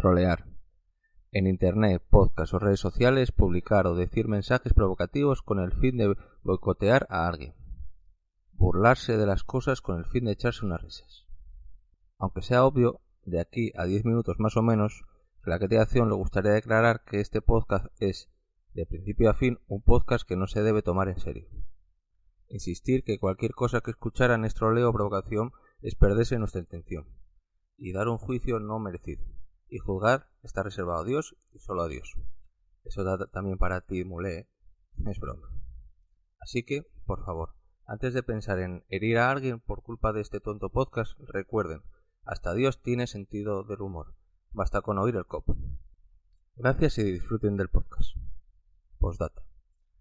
Trolear. En Internet, podcast o redes sociales, publicar o decir mensajes provocativos con el fin de boicotear a alguien. Burlarse de las cosas con el fin de echarse unas risas. Aunque sea obvio, de aquí a 10 minutos más o menos, Claquete de Acción le gustaría declarar que este podcast es, de principio a fin, un podcast que no se debe tomar en serio. Insistir que cualquier cosa que escucharan es troleo o provocación es perderse nuestra intención, y dar un juicio no merecido y juzgar está reservado a Dios y solo a Dios. Eso da también para ti, mulé, es broma. Así que, por favor, antes de pensar en herir a alguien por culpa de este tonto podcast, recuerden, hasta Dios tiene sentido del humor. Basta con oír el cop. Gracias y disfruten del podcast. Postdata.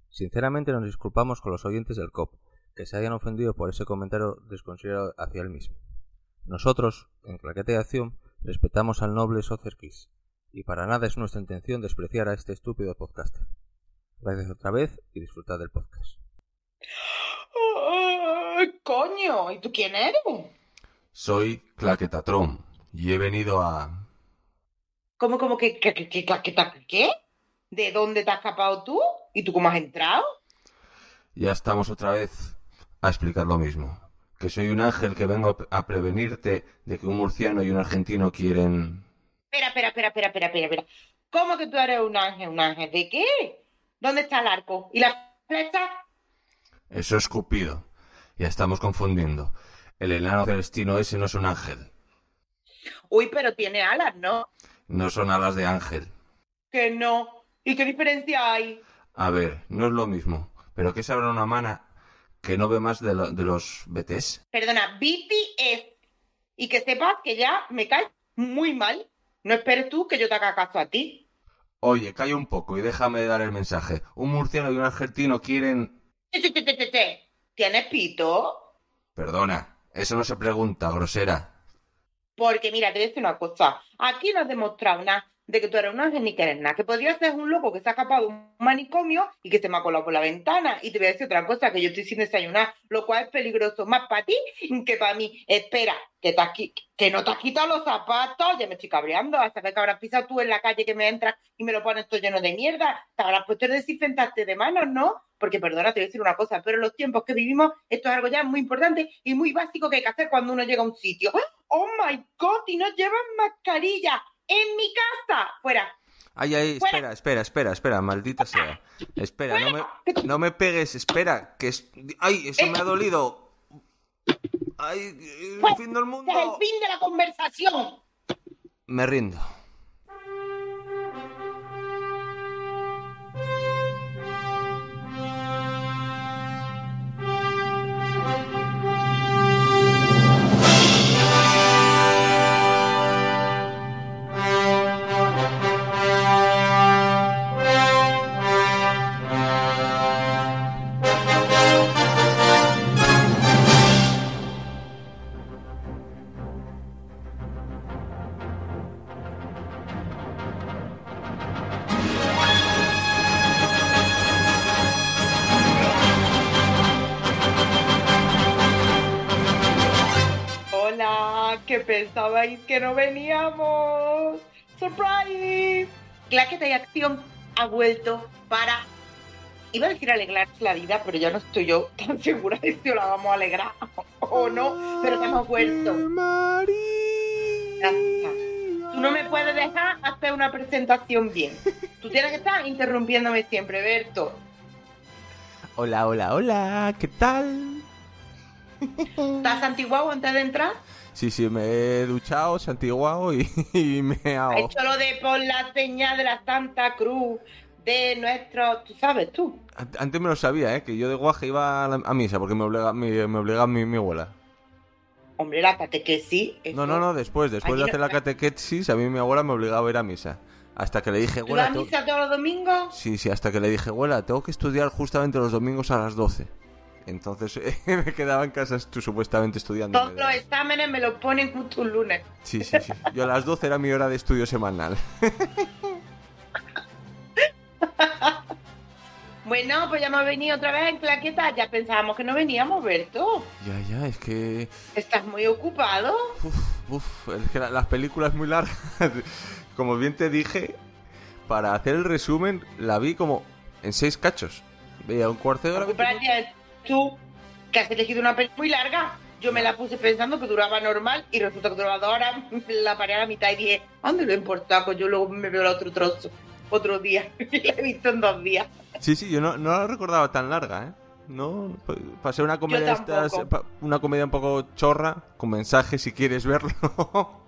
Sinceramente nos disculpamos con los oyentes del COP, que se hayan ofendido por ese comentario desconsiderado hacia él mismo. Nosotros, en Claquete de Acción, Respetamos al noble Sozerkis, y para nada es nuestra intención despreciar a este estúpido podcaster. Gracias otra vez y disfrutad del podcast. coño, ¿y tú quién eres? Soy Claquetatron y he venido a... ¿Cómo, cómo que, que, que, que claqueta, qué? ¿De dónde te has escapado tú? ¿Y tú cómo has entrado? Ya estamos otra vez a explicar lo mismo que soy un ángel que vengo a prevenirte de que un murciano y un argentino quieren... Espera, espera, espera, espera, espera, espera, espera. ¿Cómo que tú eres un ángel? ¿Un ángel de qué? ¿Dónde está el arco? ¿Y la flecha? Eso es Cupido. Ya estamos confundiendo. El enano celestino ese no es un ángel. Uy, pero tiene alas, ¿no? No son alas de ángel. Que no. ¿Y qué diferencia hay? A ver, no es lo mismo. ¿Pero qué sabrá una mana que no ve más de, de los BTS. Perdona, BTS. Y que sepas que ya me caes muy mal. No esperes tú que yo te haga caso a ti. Oye, calla un poco y déjame dar el mensaje. Un murciano y un argentino quieren... ¿Tienes pito? Perdona, eso no se pregunta, grosera. Porque mira, te voy a decir una cosa. Aquí no has demostrado nada de que tú eres un ángel ni que eres nada, que podría ser un loco que se ha escapado de un manicomio y que se me ha colado por la ventana. Y te voy a decir otra cosa, que yo estoy sin desayunar, lo cual es peligroso más para ti que para mí. Espera, que, te que no te has quitado los zapatos, ya me estoy cabreando, hasta que habrás pisado tú en la calle que me entras y me lo pones todo lleno de mierda. Te habrás puesto a desinfectarte de manos, ¿no? Porque perdona, te voy a decir una cosa, pero en los tiempos que vivimos, esto es algo ya muy importante y muy básico que hay que hacer cuando uno llega a un sitio. ¡Oh, my God! Y no llevas mascarilla en mi casa. Fuera. Ay, ay, espera, espera, espera, espera, maldita sea. Espera, no me, no me pegues, espera, que es... Ay, eso me ha dolido. Ay, el fin del mundo. Es el fin de la conversación. Me rindo. Pensabais que no veníamos. ¡Surprise! Claqueta y Acción ha vuelto para. Iba a decir alegrarse la vida, pero ya no estoy yo tan segura de si la vamos a alegrar o no, pero te hemos vuelto. Tú no me puedes dejar hacer una presentación bien. Tú tienes que estar interrumpiéndome siempre, Berto. Hola, hola, hola, ¿qué tal? ¿Estás antiguado antes de entrar? Sí, sí, me he duchado, santiguado y, y me he Ha hecho lo de por la señal de la Santa Cruz de nuestro... ¿Tú sabes tú? Antes me lo sabía, ¿eh? Que yo de guaje iba a, misa porque me obliga, me, me obliga mi, mi abuela. Hombre, la catequesis. No, no, no, después, después de no hacer la catequesis, a mí mi abuela me obligaba a ir a misa. Hasta que le dije, ¿Tú abuela, tengo- misa todos los domingos? Sí, sí, hasta que le dije, abuela, tengo que estudiar justamente los domingos a las 12. Entonces me quedaba en casa tú supuestamente estudiando. Todos los exámenes me los ponen justo un lunes. Sí, sí, sí. Yo a las 12 era mi hora de estudio semanal. Bueno, pues ya hemos venido otra vez en claqueta. Ya pensábamos que no veníamos, Berto. Ya, ya, es que... Estás muy ocupado. Uf, uf, es que la- las películas muy largas. Como bien te dije, para hacer el resumen la vi como en seis cachos. Veía un cuarto de hora. Porque para 20 ti, tú, que has elegido una película muy larga, yo me la puse pensando que duraba normal y resulta que duraba dos horas. La paré a la mitad y dije, ¿dónde lo he importado? Pues yo luego me veo el otro trozo, otro día. Y la he visto en dos días. Sí, sí, yo no, no la recordaba tan larga, ¿eh? No, pa- pasé una comedia estas- una comedia un poco chorra, con mensajes si quieres verlo.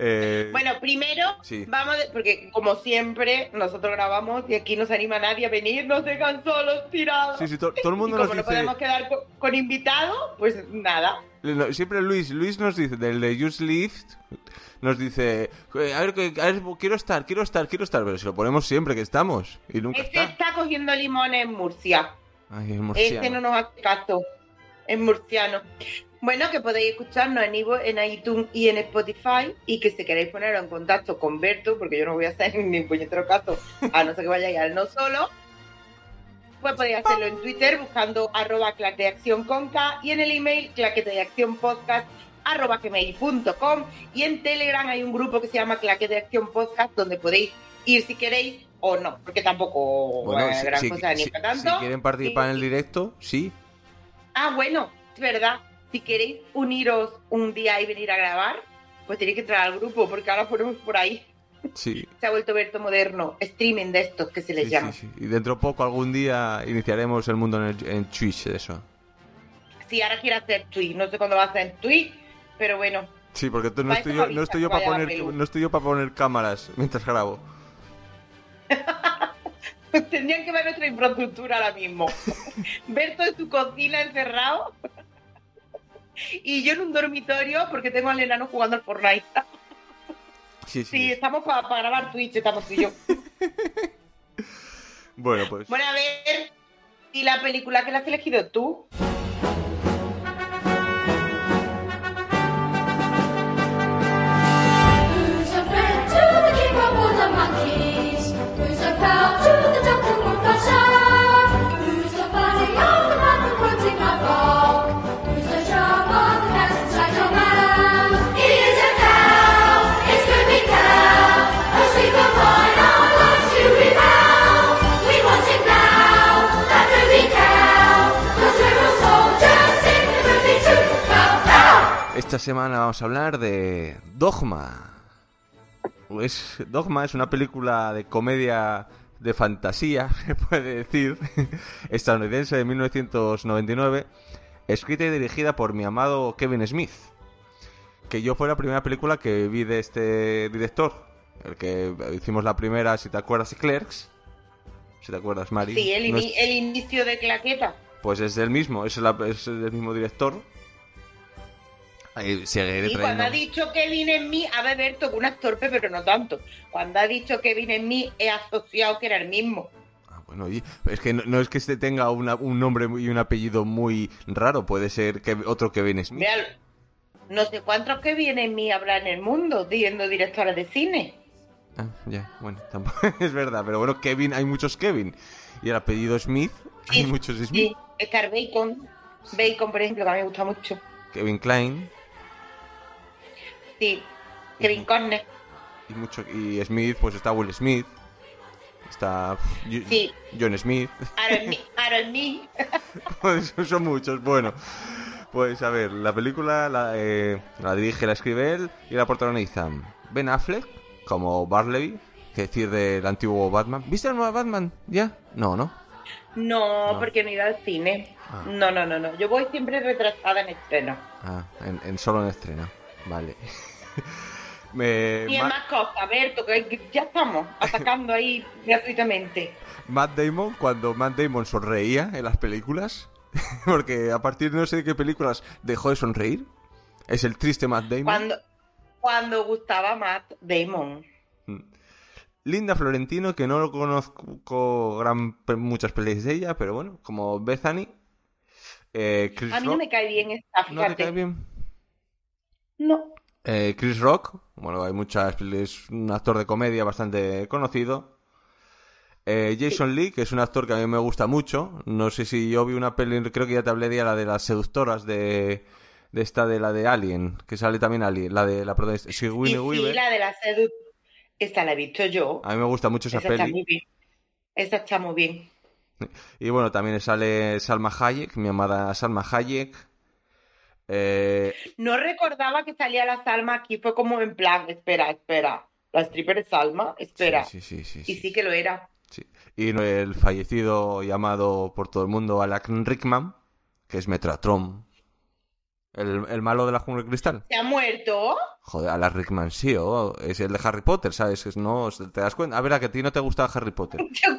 Eh, Bueno, primero Sí. vamos, porque como siempre, nosotros grabamos y aquí no se anima nadie a venir, nos dejan solos tirados. sí, sí, to- todo el Y mundo como nos no dice... podemos quedar con, con invitados, pues nada. No, Siempre Luis, Luis nos dice, del de Just Lift, nos dice, "Eh, a ver, a ver, quiero estar, quiero estar, quiero estar, pero si lo ponemos siempre que estamos, y nunca Este está. está cogiendo limones en Murcia. Ay, es murciano. Este no nos hace caso. Es murciano. Bueno, que podéis escucharnos en, Ivo, en iTunes y en Spotify y que si queréis poneros en contacto con Berto, porque yo no voy a hacer ni puñetero caso, a no ser que vayáis al no solo, pues podéis hacerlo en Twitter buscando arroba claque de acción con K y en el email claquete de acción podcast arroba gmail.com y en Telegram hay un grupo que se llama Claque de Acción Podcast donde podéis ir si queréis o no, porque tampoco Bueno, es si, gran si- cosa ni si- para tanto. si quieren participar en el directo, sí. Ah, bueno, es verdad. Si queréis uniros un día y venir a grabar, pues tenéis que entrar al grupo, porque ahora ponemos por ahí. Sí, Se ha vuelto Berto moderno, streaming de estos que se les sí, llama. sí, sí. Y dentro de poco, algún día, iniciaremos el mundo en, el- en Twitch, eso. Si ahora quiere hacer tweet, no sé cuándo va a hacer tweet, pero bueno. Sí, porque no, estoy yo, no estoy yo para poner, no estoy yo para poner cámaras mientras grabo. Tendrían que ver nuestra infraestructura ahora mismo. Berto en su cocina encerrado. Y yo en un dormitorio porque tengo al enano jugando al Fortnite. Sí, sí. Sí, estamos para grabar Twitch, estamos tú y yo. Bueno, pues. Bueno, a ver, ¿y la película que la has elegido tú? Esta semana vamos a hablar de Dogma. Es, Dogma es una película de comedia de fantasía, se puede decir, estadounidense de 1999, escrita y dirigida por mi amado Kevin Smith. Que yo fue la primera película que vi de este director. El que hicimos la primera, si te acuerdas, Clerks. Si te acuerdas, Mari. Sí, el, No es- ini- el inicio de Claqueta. Pues es del mismo, es, la- es del mismo director. Ahí Y cuando ha dicho Kevin en mí, ha Berto, que un torpe, pero no tanto. Cuando ha dicho Kevin en mí, he asociado que era el mismo. Ah, bueno, es que no, no es que este tenga una- un nombre y un apellido muy raro, puede ser que otro Kevin Smith. No sé cuántos Kevin en mí habrá en el mundo, siendo directora de cine. Ah, ya, bueno, tampoco es verdad, pero bueno, Kevin, hay muchos Kevin. Y el apellido Smith, hay muchos Smith. Sí, Bacon. Bacon, por ejemplo, que a mí me gusta mucho. Kevin Klein Sí, Kevin Conner. y mucho y Smith, pues está Will Smith, está Sí. John Smith. Aaron Me. Pues son muchos. Bueno, pues a ver, la película la, eh, la dirige, la escribe él y la protagonizan Ben Affleck como Barley, que decir del antiguo Batman. ¿Viste el nuevo Batman? ¿Ya? No, ¿no? No, No. porque no iba al cine. Ah. No, no, no, no. Yo voy siempre retrasada en estreno. Ah, en, en solo en estreno. Vale. Me- Y es Ma- más cosas, Berto, que ya estamos atacando ahí gratuitamente. Matt Damon, cuando Matt Damon sonreía en las películas, porque a partir de no sé de qué películas dejó de sonreír. Es el triste Matt Damon. Cuando, cuando gustaba Matt Damon. Linda Florentino, que no lo conozco gran, muchas peleas de ella, pero bueno, como Bethany. Eh, A mí no Rock. me cae bien esta, ¿No te fíjate. cae bien? No. Eh, Chris Rock, bueno, hay muchas, es un actor de comedia bastante conocido. Eh, Jason Lee, que es un actor que a mí me gusta mucho. No sé si yo vi una peli, creo que ya te hablé de la de las seductoras de, de esta de la de Alien, que sale también Alien, la de la protagonista, sí, Weaver. la de la. Esta la he visto yo. A mí me gusta mucho esa Esa está peli. muy bien. Esa está muy bien. Y bueno, también sale Salma Hayek, mi amada Salma Hayek. Eh, No recordaba que salía la Salma aquí. Fue como en plan, espera, espera. La stripper es Salma, espera. Sí, sí, sí, sí, Y sí. que lo era. Y el fallecido llamado por todo el mundo Alan Rickman, que es Metratron. El, el malo de la jungla de cristal. ¿Se ha muerto? Joder, Alan Rickman sí, oh, es el de Harry Potter, ¿sabes? Es, no, te das cuenta. A ver, a que a ti no te gustaba Harry Potter. Yo,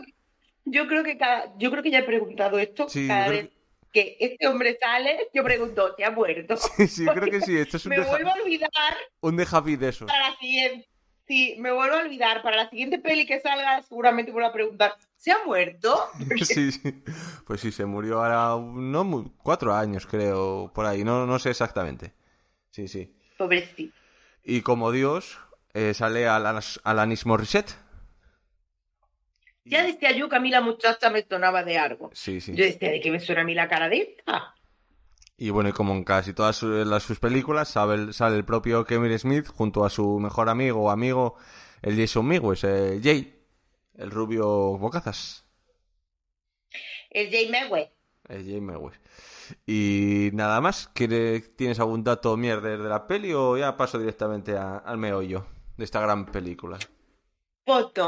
yo creo que cada, yo creo que ya he preguntado esto cada vez que este hombre sale, yo pregunto, ¿se ha muerto? Sí, sí, creo que sí. Esto es un Me deja, vuelvo a olvidar un deja de eso. para la siguiente. Sí, me vuelvo a olvidar. Para la siguiente peli que salga, seguramente vuelvo a preguntar, ¿se ha muerto? Sí, sí. Pues sí, se murió ahora no muy- cuatro años, creo, por ahí. No, no sé exactamente. Sí, sí. Pobrecito. Y como Dios, eh, sale Alanis, Alanis Morissette. Ya decía yo que a mí la muchacha me sonaba de algo. Sí, sí. Yo decía, ¿de qué me suena a mí la cara de esta? Y bueno, y como en casi todas su- las, sus películas, sale el, sale el propio Kevin Smith junto a su mejor amigo o amigo, el Jason Mewes, eh, Jay, el rubio bocazas. El Jay Mewes. El Jay Mewes. Y nada más, ¿quiere- ¿tienes algún dato mierder de la peli o ya paso directamente a- al meollo de esta gran película?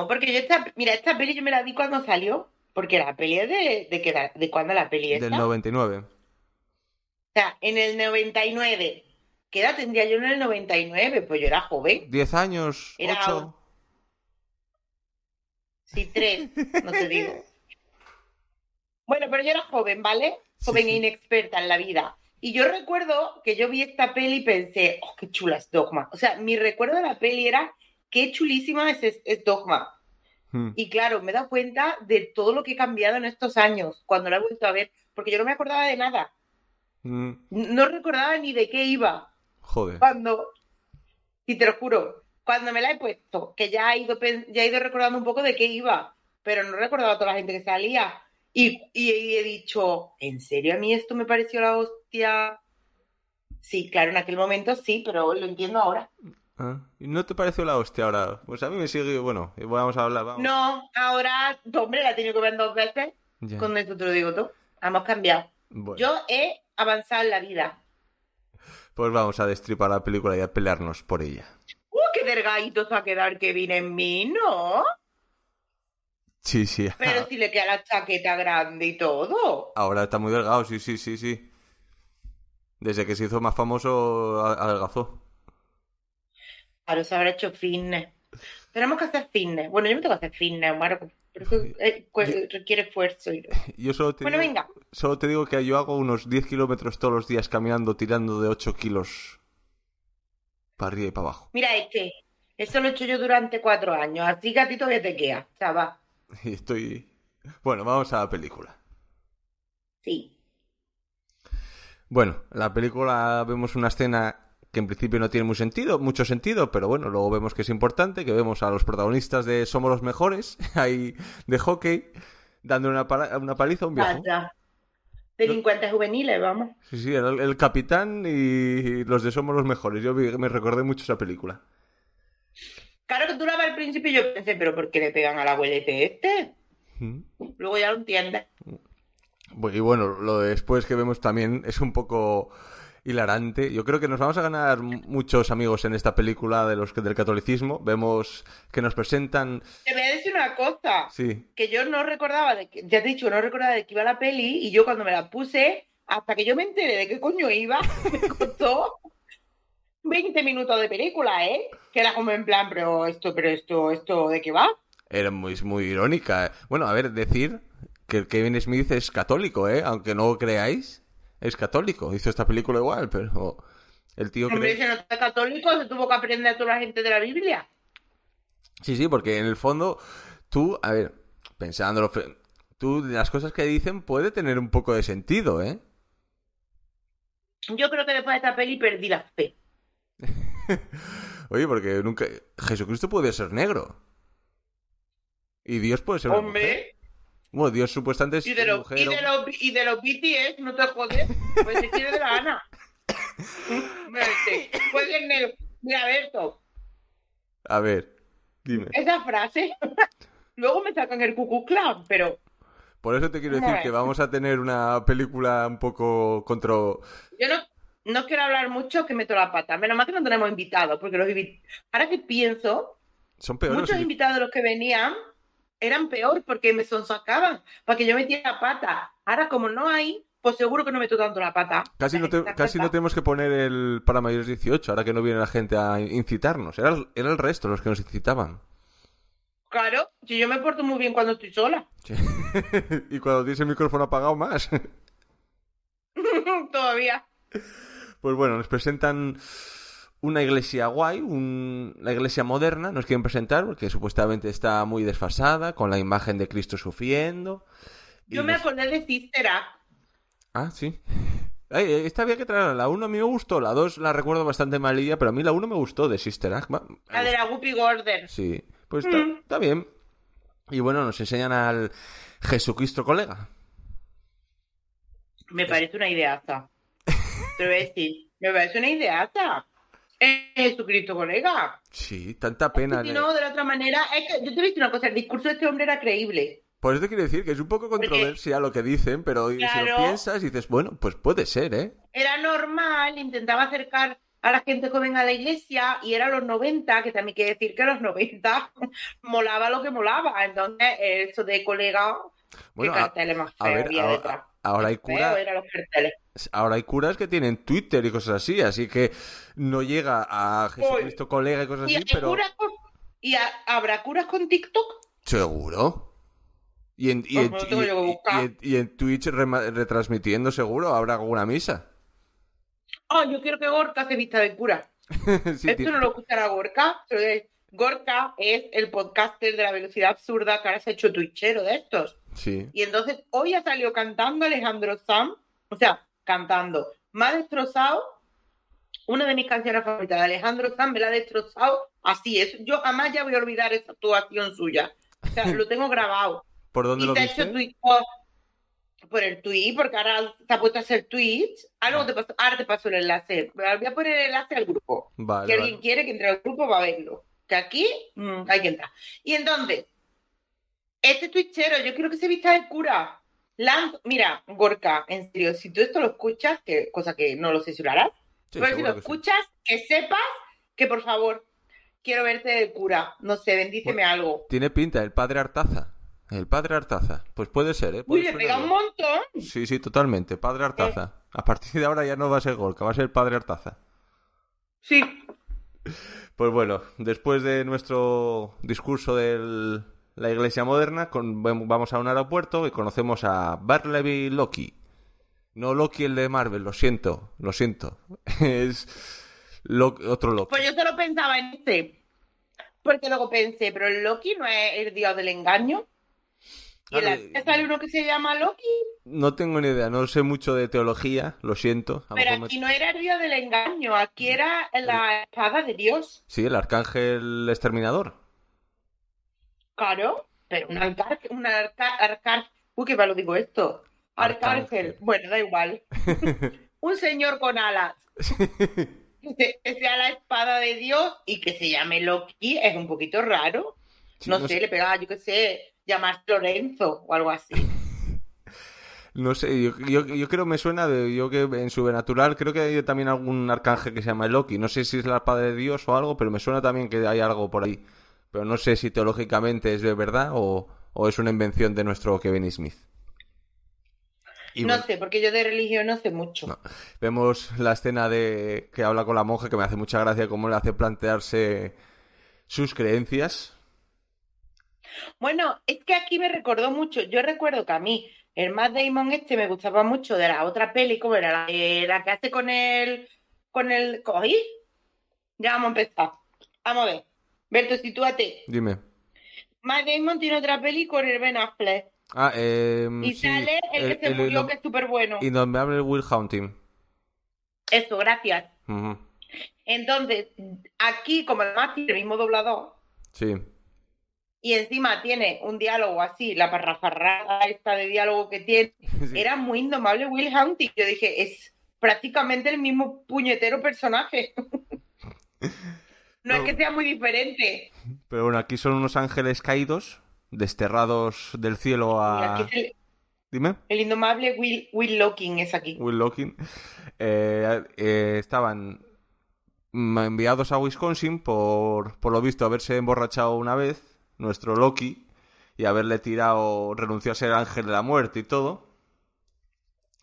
Porque yo esta, mira, esta peli yo me la vi cuando salió, porque la peli es de, de, de cuándo la peli Del esta. 99. O sea, en el 99. ¿Qué edad tendría yo en el 99? Pues yo era joven. 10 años, Era 8. Sí, tres, no te digo. Bueno, pero yo era joven, ¿vale? Joven Sí, e inexperta en la vida. Y yo recuerdo que yo vi esta peli y pensé, oh, qué chula es Dogma. O sea, mi recuerdo de la peli era, qué chulísima es, es, es Dogma. Hmm. Y claro, me he dado cuenta de todo lo que he cambiado en estos años, cuando la he vuelto a ver, porque yo no me acordaba de nada. Mm, No recordaba ni de qué iba. Joder. Cuando, y te lo juro, cuando me la he puesto, que ya he ido, ya he ido recordando un poco de qué iba, pero no recordaba a toda la gente que salía. Y, y, y he dicho, ¿en serio a mí esto me pareció la hostia? Sí, claro, en aquel momento sí, pero lo entiendo ahora. Ah, ¿y ¿No te pareció la hostia ahora? Pues a mí me sigue, bueno, vamos a hablar, vamos. No, ahora, hombre, la he tenido que ver dos veces, Ya. con esto te lo digo todo. Hemos cambiado. Bueno, Yo he avanzado en la vida. pues vamos a destripar la película y a pelearnos por ella. ¡Uh, qué delgadito se va a quedar Kevin en mí, ¿no? Sí, sí. Pero si le queda la chaqueta grande y todo. Ahora está muy delgado, sí, sí, sí, sí. Desde que se hizo más famoso, adelgazó. Claro, se habrá hecho fitness. Tenemos que hacer fitness. Bueno, yo me tengo que hacer fitness, Marco. Pero eso, eh, Yo- requiere esfuerzo. y- Yo solo te, Bueno, digo, venga. solo te digo que yo hago unos 10 kilómetros todos los días caminando, tirando de 8 kilos para arriba y para abajo. Mira, este. Eso lo he hecho yo durante cuatro años. Así que a ti todavía te queda, chaval. Y estoy... Bueno, vamos a la película. Sí. Bueno, en la película vemos una escena que en principio no tiene muy sentido, mucho sentido, pero bueno, luego vemos que es importante, que vemos a los protagonistas de Somos los Mejores, ahí de hockey, dando una, una paliza a un viejo. Vaya. Delincuentes juveniles, vamos. Sí, sí, el, el capitán y los de Somos los Mejores. Yo me recordé mucho esa película. Claro que tú la ves al principio y yo pensé, ¿pero por qué le pegan al abuelete este? Mm. Luego ya lo entiendes. Y bueno, lo de después que vemos también es un poco hilarante. Yo creo que nos vamos a ganar muchos amigos en esta película de los que- del catolicismo. Vemos que nos presentan... Te voy a decir una cosa. Sí, que yo no recordaba de que, ya te he dicho, no recordaba de que iba la peli y yo cuando me la puse, hasta que yo me enteré de qué coño iba, me costó 20 minutos de película, ¿eh? Que era como en plan, pero esto, pero esto, esto, ¿de qué va? era muy, muy irónica. Bueno, a ver, decir que Kevin Smith es católico, ¿eh? Aunque no lo creáis, es católico. Hizo esta película igual, pero El tío Hombre, cree... si no está católico, se tuvo que aprender a toda la gente de la Biblia. Sí, sí, porque en el fondo tú, a ver, pensándolo, tú las cosas que dicen puede tener un poco de sentido, ¿eh? Yo creo que después de esta peli perdí la fe. Oye, porque nunca... Jesucristo puede ser negro. Y Dios puede ser. Hombre, Bueno, Dios supuestamente es y de, los, mujer. y, de los, y de los BTS, no te jodes, pues se quiere de la gana. Puede ser negro. Mira, Berto, A ver, dime. esa frase, luego me sacan el Cucu Clan, pero Por eso te quiero decir que vamos a tener una película un poco contra... yo no, no quiero hablar mucho que meto la pata. Menos mal que no tenemos invitados, porque los invi- ahora que pienso, Son peores. muchos invitados los que venían eran peor porque me sonsacaban para que yo metiera la pata. Ahora, como no hay, pues seguro que no meto tanto la pata. Casi, no, te- Esta casi no pata. tenemos que poner el para mayores 18, ahora que no viene la gente a incitarnos. Era el, era el resto los que nos incitaban. Claro, si yo me porto muy bien cuando estoy sola. Sí. y cuando tienes el micrófono apagado más. Todavía. Pues bueno, nos presentan una iglesia guay, un- una iglesia moderna, nos quieren presentar porque supuestamente está muy desfasada, con la imagen de Cristo sufriendo. Yo me nos- acordé de Sister Act. Ah, sí. Ay, eh, esta había que traerla. La 1 a mí me gustó, la 2 la recuerdo bastante malilla, pero a mí la 1 me gustó de Sister Act. La de la Whoopi Gordon. Sí, pues está, Mm. está bien. Y bueno, nos enseñan al Jesucristo colega. Me parece una ideaza. Te voy a decir. Me parece una ideaza. Es Jesucristo, colega. Sí, tanta pena. Si no, de la otra manera, es que yo te a decir una cosa, el discurso de este hombre era creíble. Por eso quiero decir que es un poco controversia lo que dicen, pero si lo piensas dices, bueno, pues puede ser, ¿eh? Era normal, intentaba acercar a la gente joven a la iglesia y era los 90, que también quiere decir que los 90 molaba lo que molaba. Entonces, eso de colega, Bueno, qué a, carteles más a feos ver, había ahora, detrás. ahora hay Feo cura, eran los carteles. Ahora hay curas que tienen Twitter y cosas así, así que no llega a Jesucristo colega y cosas ¿Y, así, pero curas con- ¿Y ha- habrá curas con TikTok? seguro. Y en, y, y- y Twitch retransmitiendo seguro habrá alguna misa. Oh, yo quiero que Gorka se vista de cura. Sí, Esto no lo escuchará Gorka. Gorka es el podcaster de la velocidad absurda que ahora se ha hecho twitchero de estos. Sí. Y entonces hoy ha salido cantando Alejandro Sam, o sea, cantando. Me ha destrozado una de mis canciones favoritas de Alejandro Sam, me la ha destrozado así. Es, yo jamás ya voy a olvidar esa actuación suya. O sea, lo tengo grabado. ¿Por dónde Y lo viste? hecho tweet por, por el tweet, porque ahora se ha puesto a hacer tweets. Ah, luego te paso, ahora te paso el enlace. Voy a poner el enlace al grupo. Vale, que vale. alguien quiere que entre al grupo va a verlo. Que aquí mm, hay que entrar. Y entonces, este twitchero, yo quiero que se vista de cura. Lan- Mira, Gorka, en serio, si tú esto lo escuchas, que cosa que no lo sé si lo harás, Sí, pero si lo sí. escuchas, que sepas que por favor, quiero verte de cura. No sé, bendíceme algo. Tiene pinta, el padre Artaza. El padre Artaza. Pues puede ser, ¿eh? Uy, le pega un montón. Sí, sí, totalmente. Padre Artaza. A partir de ahora ya no va a ser Gorka, va a ser el padre Artaza. Sí. Pues bueno, después de nuestro discurso de la iglesia moderna, con- vamos a un aeropuerto y conocemos a Barleby Loki. No Loki el de Marvel, lo siento, lo siento. Es Lo- otro Loki. Pues yo solo pensaba en este. Porque luego pensé, pero el Loki no es el dios del engaño. Y en Vale. Sale uno que se llama Loki. No tengo ni idea, no sé mucho de teología, lo siento. A Pero me- aquí no era el dios del engaño, aquí era la espada de Dios. Sí, el arcángel exterminador. Claro, pero un arcángel, un arca- uy, qué mal lo digo esto. Arcángel, bueno, da igual. un señor con alas. Que se- que sea la espada de Dios y que se llame Loki es un poquito raro. Sí, no, sé, sé. le pegaba, yo qué sé, llamarse Lorenzo o algo así. No sé, yo, yo, yo creo me suena de yo que en Supernatural creo que hay también algún arcángel que se llama Loki. No sé si es la espada de Dios o algo, pero me suena también que hay algo por ahí. Pero no sé si teológicamente es de verdad o, o es una invención de nuestro Kevin Smith. Y no bueno, sé, porque yo de religión no sé mucho. No. vemos la escena de que habla con la monja que me hace mucha gracia cómo le hace plantearse sus creencias. Bueno, es que aquí me recordó mucho. Yo recuerdo que a mí el Matt Damon este me gustaba mucho de la otra peli, como era la que hace con el con el... ¿Cogí? Ya vamos a empezar. Vamos a ver. Berto, sitúate. Dime. Matt Damon tiene otra peli con el Ben Affleck. Ah, eh, Y sí, sale el, que se murió, inom- que es súper bueno. Indomable Will Hunting. Eso, gracias. Entonces, aquí, como además tiene el mismo doblador, Sí. y encima tiene un diálogo así, la parrafarrada esta de diálogo que tiene, Sí. era muy indomable Will Hunting. Yo dije, es prácticamente el mismo puñetero personaje. no es que sea muy diferente. Pero bueno, aquí son unos ángeles caídos, desterrados del cielo a... el, Dime. el indomable Will, Will Locking es aquí. Will Locking, eh, eh, estaban enviados a Wisconsin por, por lo visto, haberse emborrachado una vez, nuestro Loki, y haberle tirado, renunció a ser ángel de la muerte y todo.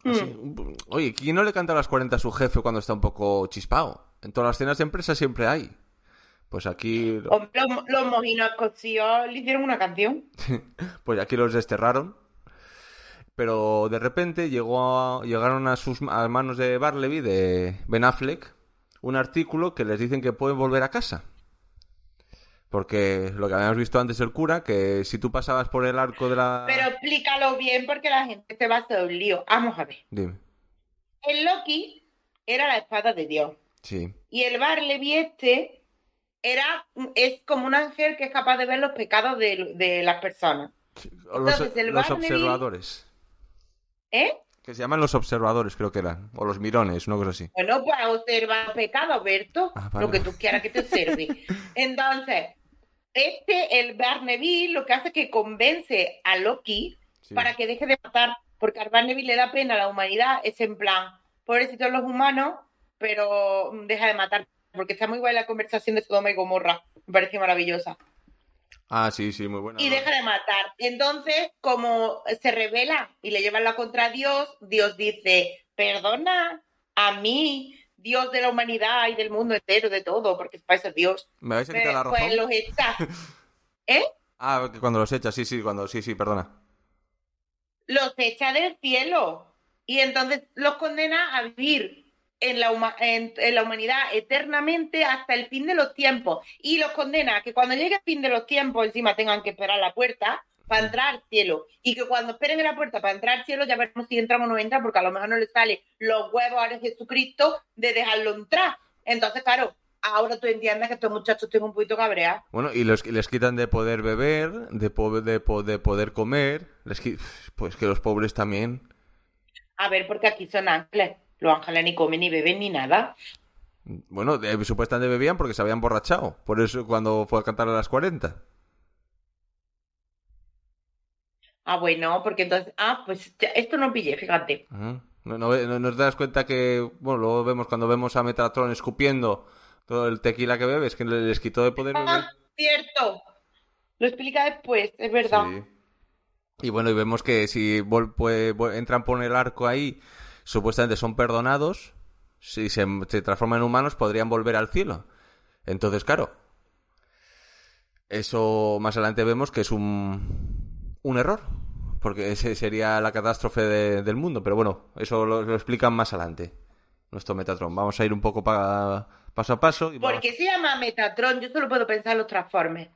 Así, Mm. Oye, ¿quién no le canta a las 40 a su jefe cuando está un poco chispado? En todas las cenas de empresa siempre hay. Pues aquí, Los, los mojinos escocíos le hicieron una canción. pues aquí los desterraron. Pero de repente llegó a- llegaron a sus a manos de Barleby, de Ben Affleck, un artículo que les dicen que pueden volver a casa. Porque lo que habíamos visto antes el cura, que si tú pasabas por el arco de la... Pero explícalo bien porque la gente se va a hacer un lío. Vamos a ver. Dime. El Loki era la espada de Dios. Sí. Y el Barleby este era, es como un ángel que es capaz de ver los pecados de, de las personas. O Los, Entonces, el los Barnaby- observadores. ¿Eh? Que se llaman los observadores, creo que eran. O los mirones, una cosa así. Bueno, pues observa los pecados, Berto. Ah, vale. Lo que tú quieras que te observe. Entonces, este, el Barnaby, lo que hace es que convence a Loki Sí. para que deje de matar, porque al Barnaby le da pena a la humanidad, es en plan, pobrecitos los humanos, pero deja de matar, porque está muy guay la conversación de Sodoma y Gomorra, me parece maravillosa, Ah, sí, sí, muy buena. y deja de matar. Entonces, como se revela y le llevan la contra Dios, Dios dice, perdona a mí, Dios de la humanidad y del mundo entero, de todo, porque para eso es Dios. ¿Me vais a quitar la Pues razón? los echa. ¿Eh? Ah, cuando los echas, sí, sí, cuando... Sí, sí, perdona. los echa del cielo y entonces los condena a vivir en la, huma- en, en la humanidad eternamente hasta el fin de los tiempos y los condena a que cuando llegue el fin de los tiempos encima tengan que esperar la puerta para entrar al cielo y que cuando esperen en la puerta para entrar al cielo ya veremos si entramos o no entra porque a lo mejor no les sale los huevos a Jesucristo de dejarlo entrar entonces claro ahora tú entiendes que estos muchachos tengo un poquito cabreados Bueno, y los, les quitan de poder beber, de, po- de, po- de poder comer. Les Pues que los pobres también. a ver porque aquí son ángeles los ángeles ni comen ni beben ni nada Bueno, de- supuestamente bebían porque se habían borrachado. Por eso cuando fue a cantar a las 40. Ah, bueno, porque entonces, ah, pues ya- esto no pillé, fíjate. ¿No, no, no- nos das cuenta que, bueno, luego vemos cuando vemos a Metatron escupiendo todo el tequila que bebe, es que le- les quitó de poder. Ah, cierto. Lo explica después, es verdad. Sí. Y bueno, y vemos que si vol- pues, entran por el arco ahí, supuestamente son perdonados. Si se, transforman en humanos, podrían volver al cielo. Entonces, claro, eso más adelante vemos que es un, un error. Porque ese sería la catástrofe de- del mundo. Pero bueno, eso lo, explican más adelante. Nuestro Metatron. Vamos a ir un poco pa- paso a paso. Y ¿Por vamos- qué se llama Metatron? Yo solo puedo pensar en los Transformers.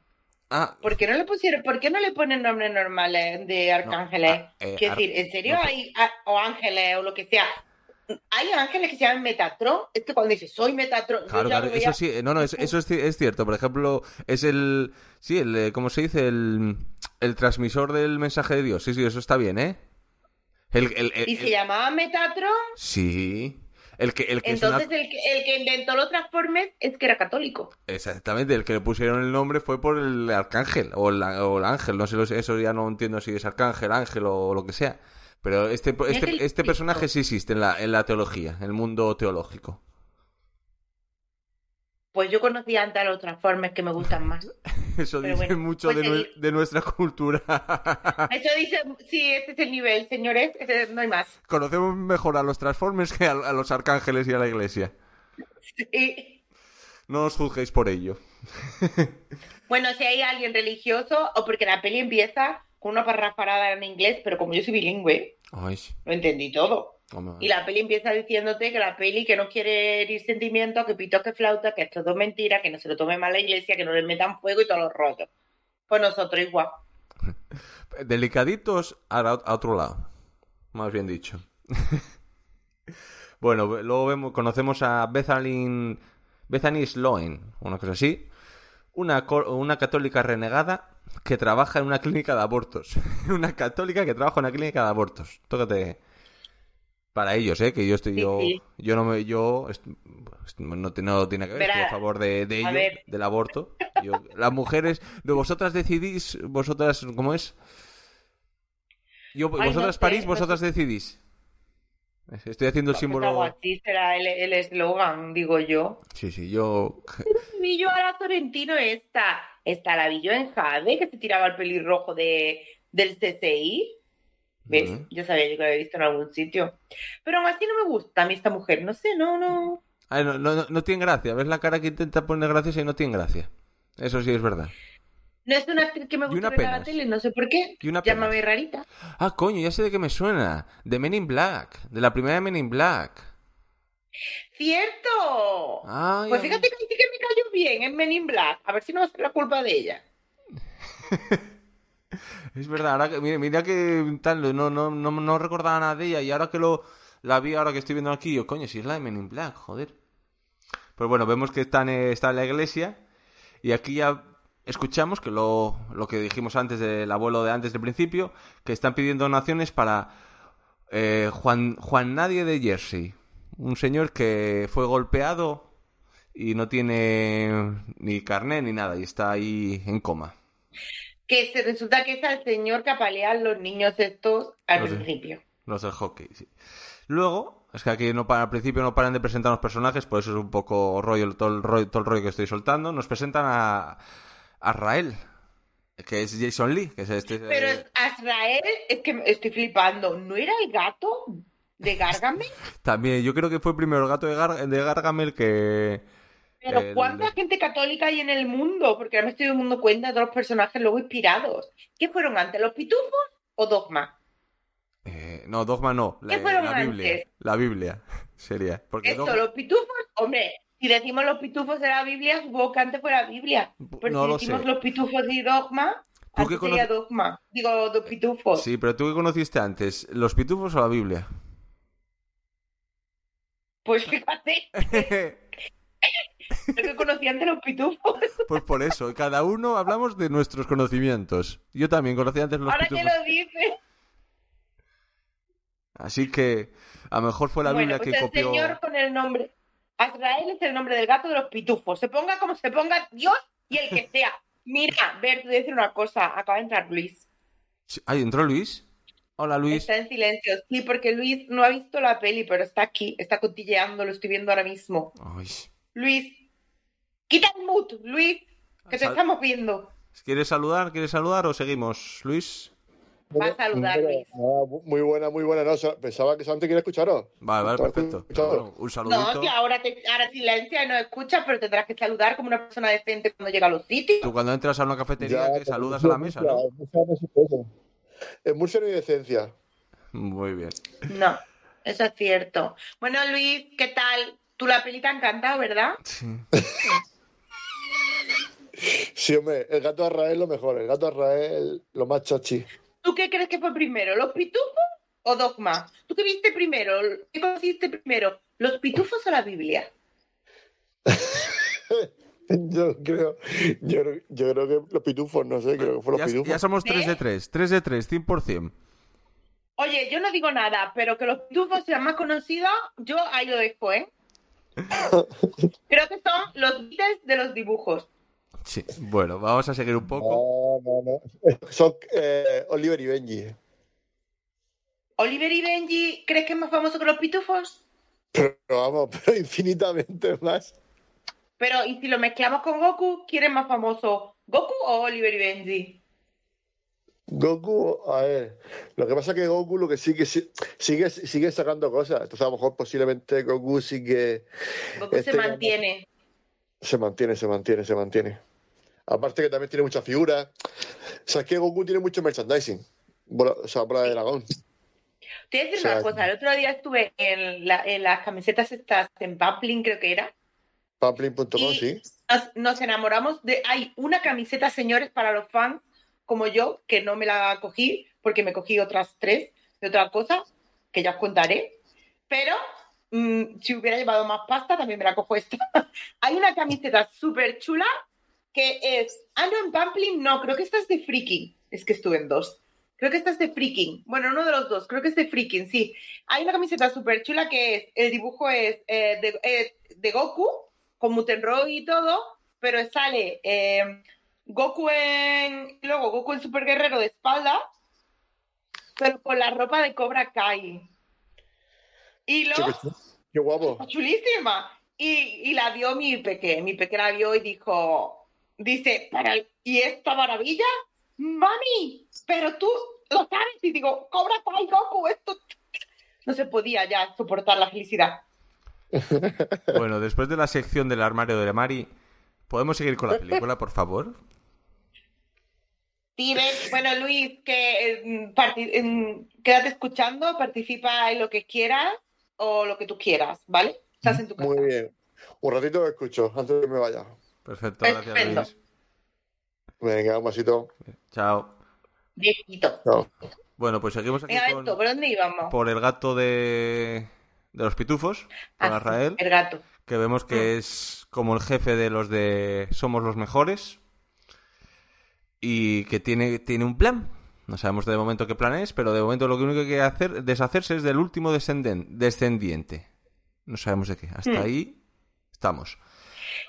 Ah, ¿Por qué no le pusieron, por qué no le ponen nombres normales de arcángeles? ah, eh, Quiero ar- decir, ¿en serio no, hay, ah, o ángeles o lo que sea? ¿Hay ángeles que se llaman Metatron? Es que cuando dice soy Metatron, Claro, claro, eso sí, eh, no, no, eso, eso es, es cierto. Por ejemplo, es el, sí, el, eh, ¿cómo se dice? El, el transmisor del mensaje de Dios. Sí, sí, eso está bien, ¿eh? El, el- el- ¿Y se llamaba Metatron? sí, el que, el que una- Entonces el, que, el que inventó los Transformers es que era católico. exactamente, el que le pusieron el nombre fue por el arcángel o el, o el ángel. No sé, eso ya no entiendo si es arcángel, ángel o lo que sea. Pero este, este, este personaje sí existe en la, en la teología, en el mundo teológico. Pues yo conocía antes a los Transformers que me gustan más. Eso Pero dice bueno, mucho pues de, nuestra cultura. Eso dice, sí, este es el nivel, señores, no hay más. Conocemos mejor a los Transformers que a, a los arcángeles y a la iglesia. Sí. No os juzguéis por ello. Bueno, si hay alguien religioso, o porque la peli empieza con una parrafarada en inglés, pero como yo soy bilingüe, Ay, lo entendí todo. Hombre, Y la peli empieza diciéndote que la peli que no quiere herir sentimientos, que pitos que flauta, que esto es todo mentira, que no se lo tome mal la iglesia, que no le metan fuego y todos los rollos. Pues nosotros igual. Delicaditos a, la- a otro lado. Más bien dicho. bueno, luego vemos, conocemos a Bethany, Bethany Sloan, una cosa así. Una, una católica renegada que trabaja en una clínica de abortos. una católica que trabaja en una clínica de abortos. Tócate. Para ellos, ¿eh? Que yo estoy, Sí, yo, sí. yo no me, yo no, no tiene que ver, Verá, estoy a favor de, de a ello, ver. del aborto. Yo- las mujeres, de vosotras decidís, vosotras, ¿cómo es? Yo, Ay, vosotras no sé, parís, no vosotras decidís. Estoy haciendo el símbolo. algo así será el eslogan, digo yo. Sí, sí, yo. Yo a la Sorrentino esta. Esta la vi yo en Jade, que se tiraba el pelirrojo de, del CCI. ¿Ves? Ujú. Yo sabía yo que lo había visto en algún sitio. Pero aún así no me gusta a mí esta mujer. No sé, no, no. Ay, no, no, no, tiene gracia. ¿Ves la cara que intenta poner gracias y no tiene gracia? Eso sí es verdad. No es una actriz que me gusta ver la tele, no sé por qué. Y una Llámame rarita. Ah, coño, ya sé de qué me suena. De Men in Black. De la primera de Men in Black. ¡Cierto! Ay, pues fíjate que sí que me cayó bien en Men in Black. A ver si no va a ser la culpa de ella. Es verdad, ahora que, mira, mira que tal, no, no, no, no recordaba nada de ella y ahora que lo la vi, ahora que estoy viendo aquí, yo, coño, si es la de Men in Black, joder. Pues bueno, vemos que está en la iglesia y aquí ya escuchamos que lo, lo que dijimos antes del abuelo de antes del principio, que están pidiendo donaciones para eh, Juan, Juan Nadie de Jersey, un señor que fue golpeado y no tiene ni carné ni nada y está ahí en coma. Que se resulta que es el señor que apalean los niños estos al principio. Los del hockey, sí. Luego, es que aquí no para, al principio no paran de presentar los personajes, por eso es un poco rollo, todo el rollo, todo el rollo que estoy soltando. Nos presentan a, a Rael, que es Jason Lee, que es este. Pero eh, Azrael, es que estoy flipando. ¿No era el gato de Gargamel? También, yo creo que fue primero el gato de, Gar- de Gargamel que. Pero El- ¿cuánta gente católica hay en el mundo? Porque ahora me estoy dando cuenta de los personajes luego inspirados. ¿Qué fueron antes, los pitufos o Dogma? eh, no, Dogma no, la, ¿Qué fueron la Biblia. La Biblia sería. Porque Esto, Dogma- los pitufos, hombre, si decimos los pitufos de la Biblia, supongo que antes fue la Biblia. Pero no si lo decimos sé. los pitufos y Dogma, ¿Tú sería conoces- Dogma. Digo, dos pitufos. Sí, pero tú qué conociste antes, ¿los pitufos o la Biblia? Pues fíjate, lo que conocí antes los pitufos. Pues por eso, cada uno hablamos de nuestros conocimientos. Yo también conocí antes los Ahora que pitufos. lo dices. Así que a lo mejor fue la bueno, Biblia pues que el copió. señor con el nombre. Azrael es el nombre del gato de los pitufos. Se ponga como se ponga Dios y el que sea. Mira, ver, te voy a decir una cosa. Acaba de entrar Luis. Ay, entró Luis. Hola Luis. Está en silencio. Sí, porque Luis no ha visto la peli, pero está aquí. Está cotilleando, lo estoy viendo ahora mismo. Ay, Luis, quita el mood, Luis, que te Sal- estamos viendo. ¿Quieres saludar? ¿Quieres saludar o seguimos, Luis? Va a saludar, Luis. ah, muy buena, muy buena. No, pensaba que solamente quería escucharos. Vale, vale, perfecto. Bueno, un No, saludito. si ahora, te, ahora silencia y no escuchas, pero tendrás que saludar como una persona decente cuando llega a los sitios. Tú cuando entras a una cafetería Ya, que saludas a la mesa, ¿no? No. En Murcia no hay decencia. Muy bien. No, eso es cierto. Bueno, Luis, ¿qué tal? Tú la peli te ha encantado, ¿verdad? Sí. Sí, hombre, el gato de Arrael lo mejor. El gato de Arrael lo más chachi. ¿Tú qué crees que fue primero, los pitufos o Dogma? ¿Tú qué viste primero? ¿Qué conociste primero, los pitufos o la Biblia? Yo creo, yo, yo creo que los pitufos, no sé, creo que fueron Ya, los pitufos. ya somos 3 de ¿Eh? 3. 3 de 3, 100%. Oye, yo no digo nada, pero que los pitufos sean más conocidos, yo ahí lo dejo, ¿eh? Creo que son los Beatles de los dibujos. Sí. Bueno, vamos a seguir un poco. No, no, no. Son eh, Oliver y Benji. Oliver y Benji, ¿crees que es más famoso que los pitufos? Pero vamos, pero infinitamente más. Pero, ¿y si lo mezclamos con Goku, quién es más famoso? ¿Goku o Oliver y Benji? Goku, a ver, lo que pasa es que Goku lo que sigue, sigue, sigue sacando cosas. Entonces a lo mejor posiblemente Goku sigue, Goku Este se mantiene. se mantiene, se mantiene, se mantiene. Aparte que también tiene muchas figuras. O sea, es que Goku tiene mucho merchandising. Bola- o sea, bola de dragón. Te voy a decir O sea, una cosa, el otro día estuve en, la- en las camisetas estas en Pampling, creo que era, Pamplin.com, y sí. nos, nos enamoramos de... Hay una camiseta, señores, para los fans como yo, que no me la cogí porque me cogí otras tres de otra cosa, que ya os contaré, pero mm, si hubiera llevado más pasta también me la cojo esta. Hay una camiseta súper chula que es... Ah, no, en Pampling no, creo que esta es de Freaking. Es que estuve en dos. Creo que esta es de Freaking. Bueno, uno de los dos. Creo que es de Freaking, sí. Hay una camiseta súper chula que es, el dibujo es eh, de, eh, de Goku, con Mutenroy y todo, pero sale eh, Goku en... Luego Goku en Super Guerrero de espalda, pero con la ropa de Cobra Kai. Y chu- Qué guapo. chulísima. Y, y la vio mi peque, mi peque la vio y dijo, dice, "Para el- ¿y esta maravilla? Mami, pero tú lo sabes. Y digo, Cobra Kai Goku, esto... No se podía ya soportar la felicidad. Bueno, después de la sección del armario de Mari, ¿podemos seguir con la película, por favor? Steven, bueno, Luis, que eh, en- quédate escuchando, participa en lo que quieras o lo que tú quieras, ¿vale? Estás en tu casa. Muy bien. Un ratito que escucho antes de que me vaya. Perfecto, gracias Estupendo. Luis. Venga, un besito. Chao. Viejito. Chao. Bueno, pues seguimos aquí Venga, con- esto, ¿por dónde íbamos? por el gato de, de los pitufos, Ah, con Israel, El gato. que vemos que es como el jefe de los de Somos los Mejores y que tiene, tiene un plan. No sabemos de momento qué plan es, pero de momento lo que único que quiere hacer, deshacerse es del último descendiente. No sabemos de qué. Hasta Hmm. ahí estamos.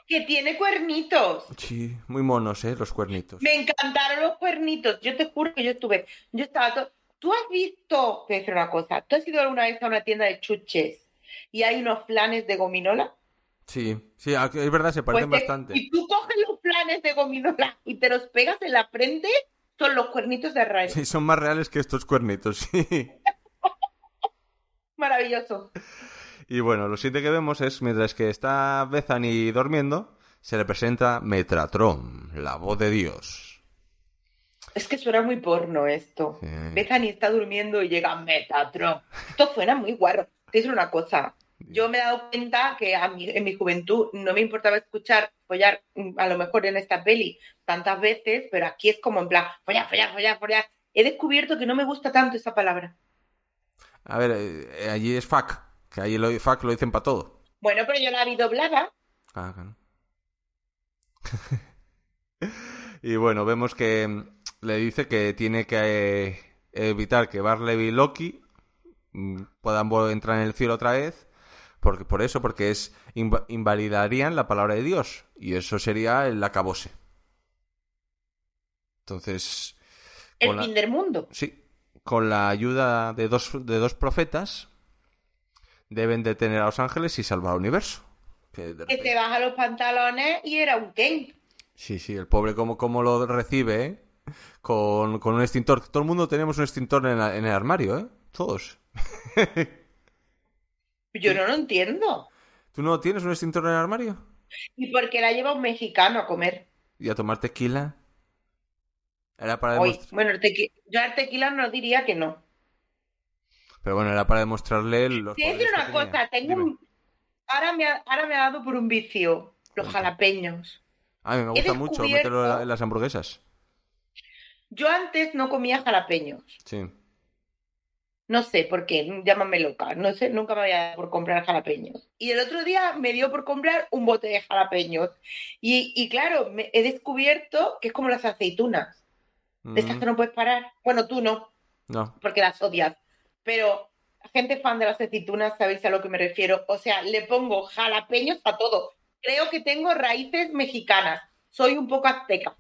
Que tiene cuernitos. Sí, muy monos, ¿eh? Los cuernitos. Me encantaron los cuernitos. Yo te juro que yo estuve. Yo estaba. to- ¿Tú has visto? Te voy a decir una cosa. ¿Tú has ido alguna vez a una tienda de chuches y hay unos flanes de gominola? Sí, sí, a- es verdad, se parecen Pues te- bastante. Y tú coges los flanes de gominola y te los pegas en la frente, son los cuernitos de Israel. Sí, son más reales que estos cuernitos, sí. Maravilloso. Y bueno, lo siguiente que vemos es, mientras que está Bethany durmiendo, se le presenta Metratron, la voz de Dios. Es que suena muy porno esto. Sí. Bethany está durmiendo y llega Metatron. Esto suena muy guarro. Te decir una cosa. Yo me he dado cuenta que a en mi juventud no me importaba escuchar follar, mm, a lo mejor en esta peli, tantas veces, pero aquí es como en plan, follar, follar, follar, follar. He descubierto que no me gusta tanto esa palabra. A ver, eh, allí es fuck, que lo, fuck lo dicen para todo. Bueno, pero yo la vi doblada. Ah, claro. y bueno, vemos que mm, le dice que tiene que eh, evitar que Barley y Loki mm, puedan entrar en el cielo otra vez. Porque, por eso, porque es inva- invalidarían la palabra de Dios. Y eso sería el acabose. Entonces. El la- fin del mundo. Sí, con la ayuda de dos, de dos profetas, deben detener a los ángeles y salvar al universo. Que Que te baja los pantalones y era un Ken. Sí, sí, el pobre cómo, cómo lo recibe, ¿eh? Con, con un extintor. Todo el mundo tenemos un extintor en, la- en el armario, ¿eh? Todos. Yo no lo entiendo. ¿Tú no tienes un extintor en el armario? ¿Y por qué la lleva un mexicano a comer? ¿Y a tomar tequila? Era para Hoy. demostrar... Bueno, el tequi- yo al tequila no diría que no. Pero bueno, era para demostrarle los Te decir una tenía. cosa, tengo Dime. un... Ahora me, ha, ahora me ha dado por un vicio, los jalapeños. A mí me gusta mucho meterlo en las hamburguesas. Yo antes no comía jalapeños. Sí. No sé por qué, llámame loca. No sé, nunca me había dado por comprar jalapeños. Y el otro día me dio por comprar un bote de jalapeños. Y, y claro, me- he descubierto que es como las aceitunas. De estas Mm, que no puedes parar. Bueno, tú no, No. porque las odias. Pero gente fan de las aceitunas, sabéis a lo que me refiero. O sea, le pongo jalapeños a todo. Creo que tengo raíces mexicanas. Soy un poco azteca.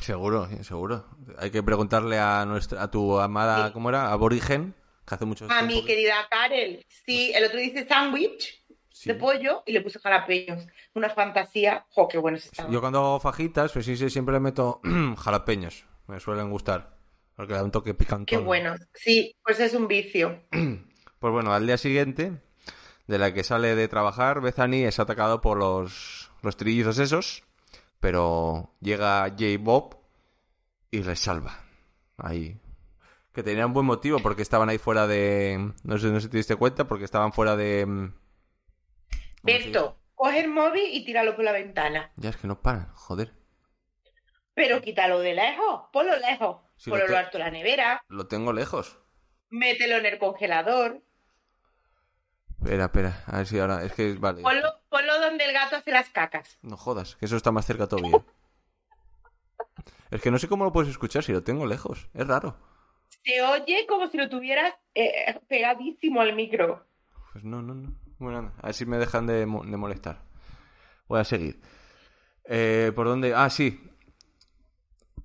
Seguro, seguro. Hay que preguntarle a nuestra, a tu amada, Sí. ¿cómo era? Aborigen, que hace mucho A tiempo mi que- querida Karel. Sí, el otro dice sándwich Sí. de pollo y le puse jalapeños. Una fantasía. ¡Jo, qué buenos estaban! Yo cuando hago fajitas, pues sí, sí, siempre le meto jalapeños. Me suelen gustar. Porque le da un toque picantón. Qué buenos. Sí, pues es un vicio. Pues bueno, al día siguiente, de la que sale de trabajar, Bethany es atacado por los, los trillizos esos. Pero llega J. Bob y les salva. Ahí. Que tenían buen motivo porque estaban ahí fuera de... No sé, no sé si te diste cuenta, porque estaban fuera de... mm. Berto, coge el móvil y tíralo por la ventana. Ya es que no paran, joder. Pero quítalo de lejos, ponlo lejos. Sí, ponlo lo te- en la nevera, Lo tengo lejos. mételo en el congelador, Espera, espera, a ver si ahora... Es que, vale. ponlo, ponlo donde el gato hace las cacas. No jodas, que eso está más cerca todavía. Es que no sé cómo lo puedes escuchar si lo tengo lejos. Es raro. Se oye como si lo tuvieras eh, pegadísimo al micro. Pues no, no, no. Bueno, anda, a ver si me dejan de, mo- de molestar. Voy a seguir. Eh, ¿Por dónde? Ah, sí.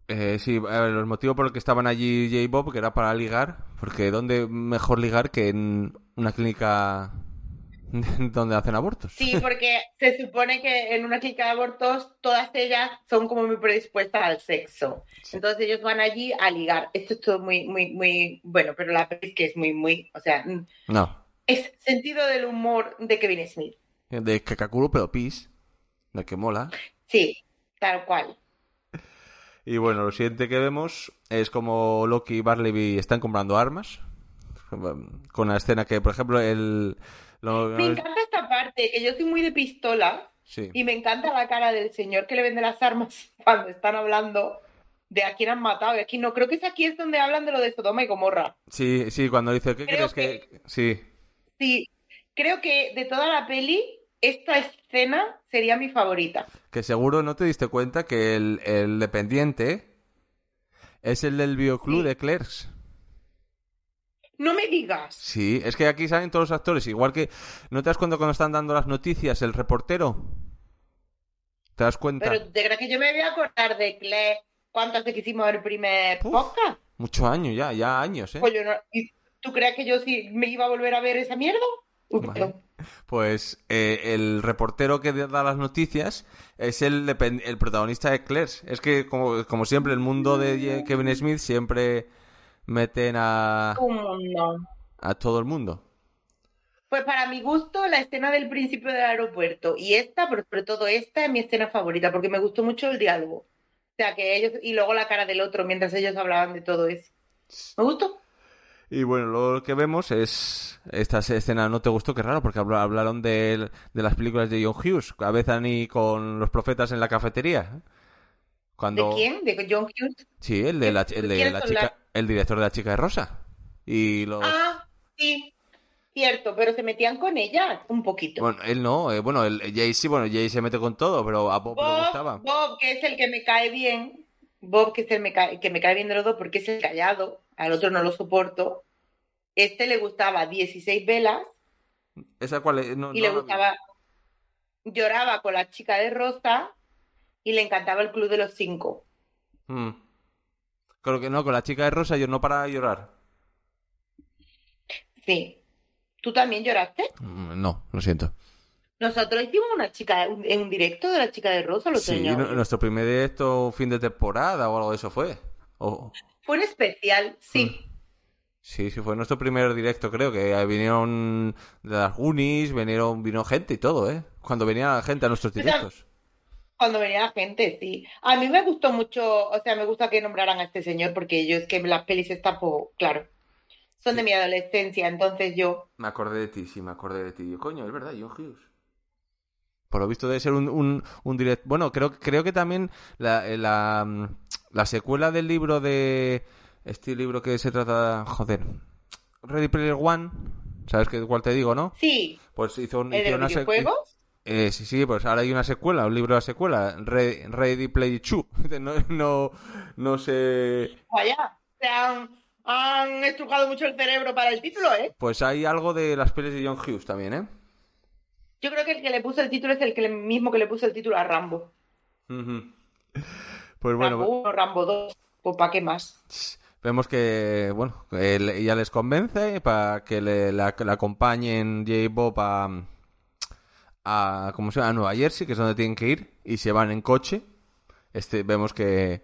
Eh, sí, el motivo por el que estaban allí J. Bob, que era para ligar, porque ¿dónde mejor ligar que en una clínica donde hacen abortos? Sí, porque se supone que en una clínica de abortos todas ellas son como muy predispuestas al sexo. Entonces ellos van allí a ligar. Esto es todo muy, muy, muy bueno, pero la peli es que es muy, muy, o sea, mm, No, es sentido del humor de Kevin Smith. de cacaculo pero pis, de que mola. Sí, tal cual. Y bueno, lo siguiente que vemos es como Loki y Barley están comprando armas. Con la escena que, por ejemplo, el... lo- Me encanta esta parte, que yo soy muy de pistola Sí. y me encanta la cara del señor que le vende las armas cuando están hablando de a quién han matado. Y aquí no, creo que es aquí es donde hablan de lo de Sodoma y Gomorra. Sí, sí, cuando dice, ¿qué Creo crees que...? Sí, Sí, creo que de toda la peli, esta escena sería mi favorita. que seguro no te diste cuenta que el, el dependiente es el del bioclub Sí. de Clerks. No me digas. Sí, es que aquí salen todos los actores, igual que... ¿No te das cuenta cuando están dando las noticias el reportero? ¿Te das cuenta? Pero ¿te crees que yo me voy a acordar de Claire cuántas veces que hicimos el primer Uf. podcast? Muchos años ya, ya años, ¿eh? Pues yo no- ¿y ¿Tú crees que yo sí me iba a volver a ver esa mierda? Vale. perdón. Pues eh, el reportero que da las noticias es el, el protagonista de Clerks. Es que, como, como siempre, el mundo de Kevin Smith siempre meten a, a todo el mundo. Pues para mi gusto, la escena del principio del aeropuerto y esta, pero sobre todo esta, es mi escena favorita porque me gustó mucho el diálogo. O sea, que ellos, y luego la cara del otro mientras ellos hablaban de todo eso. Me gustó. Y bueno, lo que vemos es. Esta escena no te gustó, qué raro, porque habla- hablaron de, de las películas de John Hughes, a Bethany con los profetas en la cafetería. Cuando... ¿De quién? ¿De John Hughes? Sí, el de la, el de ¿Quiénes la chica, el director de la chica de Rosa. Y los. Ah, sí, cierto, pero se metían con ella un poquito. Bueno, él no, eh, bueno, el Jay sí, bueno, Jay se mete con todo, pero a Bob, le gustaba. Bob, Bob, que es el que me cae bien, Bob, que es el me cae- que me cae bien de los dos porque es el callado, al otro no lo soporto. Este le gustaba 16 velas ¿Esa cuál es? No, y no le vi. gustaba, lloraba con la chica de rosa y le encantaba el club de los cinco. Mm. Creo que no, con la chica de Rosa yo no para llorar. Sí. ¿Tú también lloraste? Mm, No, lo siento. Nosotros hicimos una chica, un- en un directo de la chica de rosa, lo Sí, nuestro primer directo fin de temporada o algo de eso fue. Fue un especial, sí. Mm. Sí, sí, fue nuestro primer directo, creo que eh, vinieron de las Goonies, vinieron, vino gente y todo, ¿eh? Cuando venía gente a nuestros directos. Cuando venía la gente, sí. A mí me gustó mucho, o sea, me gusta que nombraran a este señor porque yo es que las pelis están, po- claro, son de mi adolescencia, entonces yo, Me acordé de ti, sí, me acordé de ti. Yo, coño, es verdad, John Hughes. Por lo visto debe ser un, un, un direct... Bueno, creo, creo que también la, eh, la, mm, la secuela del libro de... Este libro que se trata... Joder. Ready Player One. ¿Sabes qué, cuál te digo, no? sí, Pues hizo, un- el de una videojuegos, Eh, sí, sí, pues ahora hay una secuela, un libro de secuela. Re- Ready Player 2. No, no, no sé... vaya, se han, han estrujado mucho el cerebro para el título, ¿eh? Pues hay algo de las pelis de John Hughes también, ¿eh? Yo creo que el que le puso el título es el que le- mismo que le puso el título a Rambo. Pues bueno, Rambo 1, Rambo 2, pues ¿para qué más? Vemos que, bueno, le- ella les convence para que le, la, la acompañen J. Bob a, a, ¿cómo se llama? a Nueva Jersey, que es donde tienen que ir, y se van en coche. Este, vemos que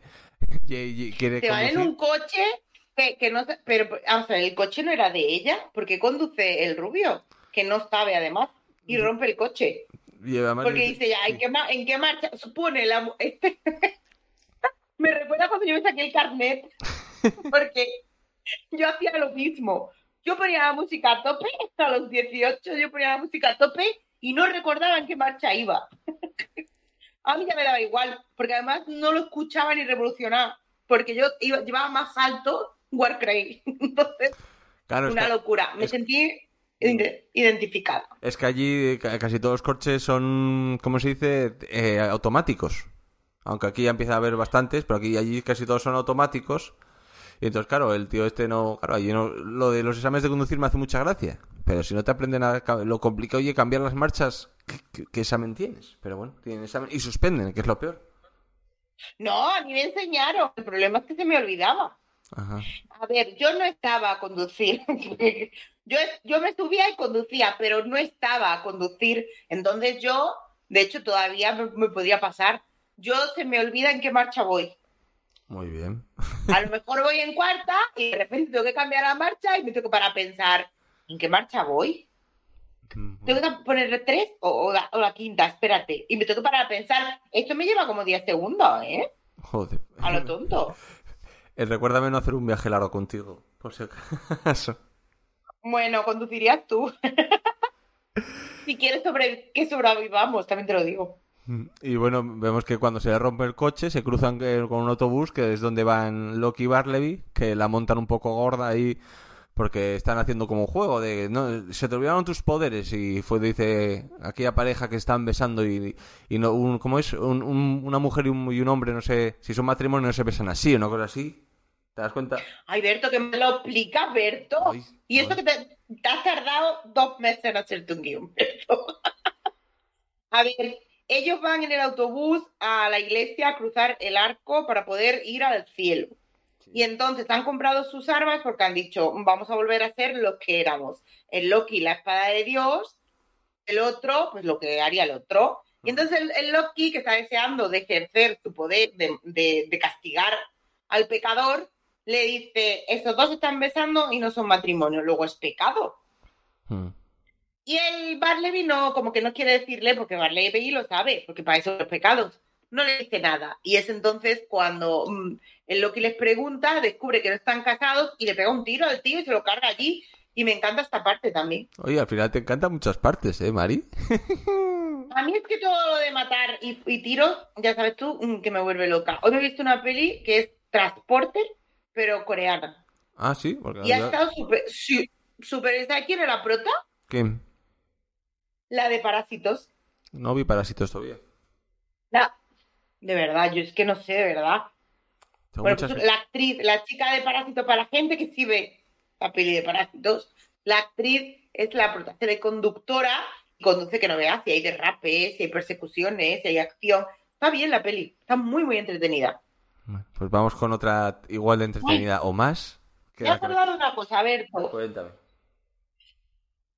Jay quiere Se van en un coche que, que no, pero, vamos a ver, el coche no era de ella, porque conduce el rubio, que no sabe además, y rompe el coche. Porque dice- ya, ¿en qué, en qué marcha? Supone la... Este... Me recuerda cuando yo me saqué el carnet, porque yo hacía lo mismo. Yo ponía la música a tope, a los 18 yo ponía la música a tope y no recordaba en qué marcha iba. a mí ya me daba igual, porque además no lo escuchaba ni revolucionaba, porque yo iba, llevaba más alto Warcry. Entonces, Claro, una locura. Me es- sentí ide- identificada. es que allí ca- casi todos los coches son, ¿cómo se dice? Eh, automáticos. Aunque aquí ya empieza a haber bastantes, pero aquí allí casi todos son automáticos. Y entonces, claro, el tío este no... Claro, allí no... Lo de los exámenes de conducir me hace mucha gracia. Pero si no te aprenden a... Lo complicado, oye, cambiar las marchas, ¿qué, qué- qué examen tienes? Pero bueno, tienen examen y suspenden, que es lo peor. No, a mí me enseñaron. El problema es que se me olvidaba. Ajá. A ver, yo no estaba a conducir. yo, yo me subía y conducía, pero no estaba a conducir. Entonces yo, de hecho, todavía me, me podía pasar. Yo se me olvida en qué marcha voy. Muy bien. A lo mejor voy en cuarta y de repente tengo que cambiar la marcha y me tengo que parar a pensar, ¿en qué marcha voy? ¿Tengo que ponerle tres o, o la, o la quinta? Espérate. Y me tengo que parar a pensar, esto me lleva como 10 segundos, ¿eh? Joder. A lo tonto. Eh, recuérdame no hacer un viaje largo contigo, por si acaso. Bueno, conducirías tú. si quieres sobre que sobrevivamos, también te lo digo. Y bueno, vemos que cuando se rompe el coche se cruzan eh, con un autobús que es donde van Loki y Barleby, que la montan un poco gorda ahí porque están haciendo como un juego de no se te olvidaron tus poderes y fue dice aquella pareja que están besando y, y no un cómo es un- un- una mujer y un, y un hombre no sé si son matrimonio no se besan así o una cosa así te das cuenta Ay, Berto, que me lo explica, Berto. Ay, y ay. que te, te has tardado dos meses en hacerte un guion, Berto. a ver, ellos van en el autobús a la iglesia a cruzar el arco para poder ir al cielo. Y entonces han comprado sus armas porque han dicho, vamos a volver a ser los que éramos. El Loki, la espada de Dios, el otro, pues lo que haría el otro. Y entonces el, el Loki, que está deseando de ejercer su poder de, de- de castigar al pecador, le dice, esos dos están besando y no son matrimonio, luego es pecado. Mm. Y el Barleby no, como que no quiere decirle, porque Barleby lo sabe, porque para eso los pecados. No le dice nada. Y es entonces cuando mm, el Loki les pregunta, descubre que no están casados y le pega un tiro al tío y se lo carga allí. Y me encanta esta parte también. oye al final te encantan muchas partes eh Mari A mí es que todo lo de matar y, y tiros, ya sabes tú, mm, que me vuelve loca. Hoy me he visto una peli que es Transporter, pero coreana. ah sí porque Y ha estado súper ¿Sabes quién era la prota? ¿Qué? La de Parásitos. no vi parásitos todavía La... De verdad, yo es que no sé, de verdad. Bueno, muchas- pues la actriz, la chica de Parásitos, para la gente que sí ve la peli de Parásitos, la actriz es la protagonista de conductora y conduce que no veas si hay derrapes, si hay persecuciones, si hay acción. Está bien la peli, está muy, muy entretenida. Pues vamos con otra igual de entretenida o más. Me he acordado de una cosa, Berto, Cuéntame.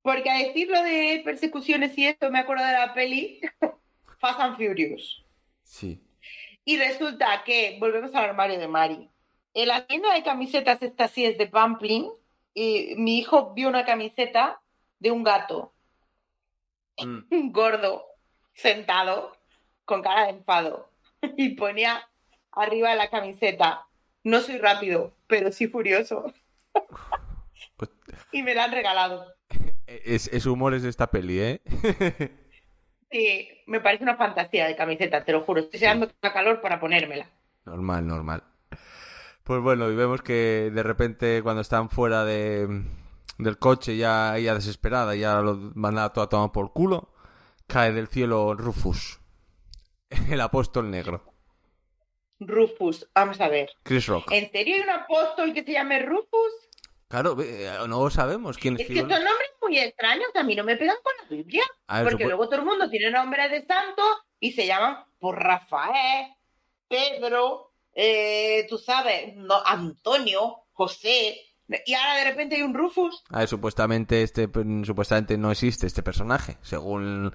porque a decir lo de persecuciones y esto, me acuerdo de la peli Fast and Furious. Sí. Y resulta que, volvemos al armario de Mari, en la tienda de camisetas esta sí es de Pamplin, y mi hijo vio una camiseta de un gato, Mm. un gordo, sentado, con cara de enfado, y ponía arriba de la camiseta, no soy rápido, pero sí furioso. Pues- y me la han regalado. Es, es humores de esta peli, ¿eh? Sí, me parece una fantasía de camiseta, te lo juro. Estoy que haga calor para ponérmela. normal, normal. Pues bueno, y vemos que de repente cuando están fuera de, del coche, ya ella desesperada, ya lo manda todo a tomar por culo, cae del cielo Rufus, el apóstol negro, Rufus, vamos a ver. Chris Rock. ¿En serio hay un apóstol que se llame Rufus? Claro, eh, no sabemos quién Es que escribió. son nombres muy extraños, a mí no me pegan con la Biblia. Ver, Porque supo- luego todo el mundo tiene nombres de santo y se llaman por Rafael, Pedro, eh, tú sabes, no, Antonio, José. Y ahora de repente hay un Rufus. A ver, supuestamente este mm, supuestamente no existe este personaje, según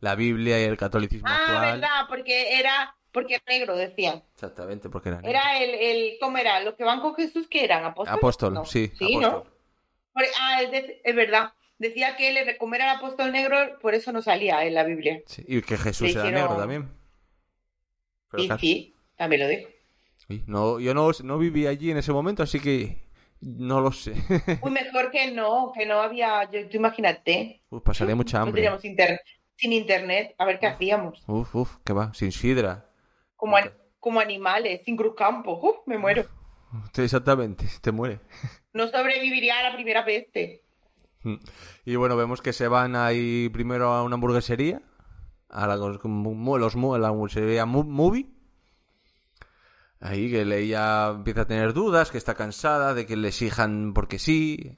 la Biblia y el catolicismo Ah, actual. verdad, porque era, porque era negro, decían. Exactamente, porque era negro. Era el, el, ¿cómo era? Los que van con Jesús, que eran? ¿Apóstoles? apóstol, No. sí, Sí, apóstol. ¿no? Ah, es, verdad. Decía que él, como era el apóstol negro, por eso no salía en la Biblia. Sí, Y que Jesús era negro también. Pero sí, también lo dijo. no, yo no, no viví allí en ese momento, así que No lo sé. Uy, mejor que no, que no había, yo, tú imagínate, Uf, pasaría mucha no hambre. teníamos internet, sin internet, a ver qué hacíamos, Uf, uf, ¿qué va? Sin sidra. Como, an- como animales, sin cruzcampo, Uf, me muero. Exactamente, te muere. No sobreviviría a la primera peste. Y bueno, vemos que se van ahí primero a una hamburguesería, a la, los, los- la hamburguesería Movie. Ahí que ella empieza a tener dudas, que está cansada de que le exijan porque sí.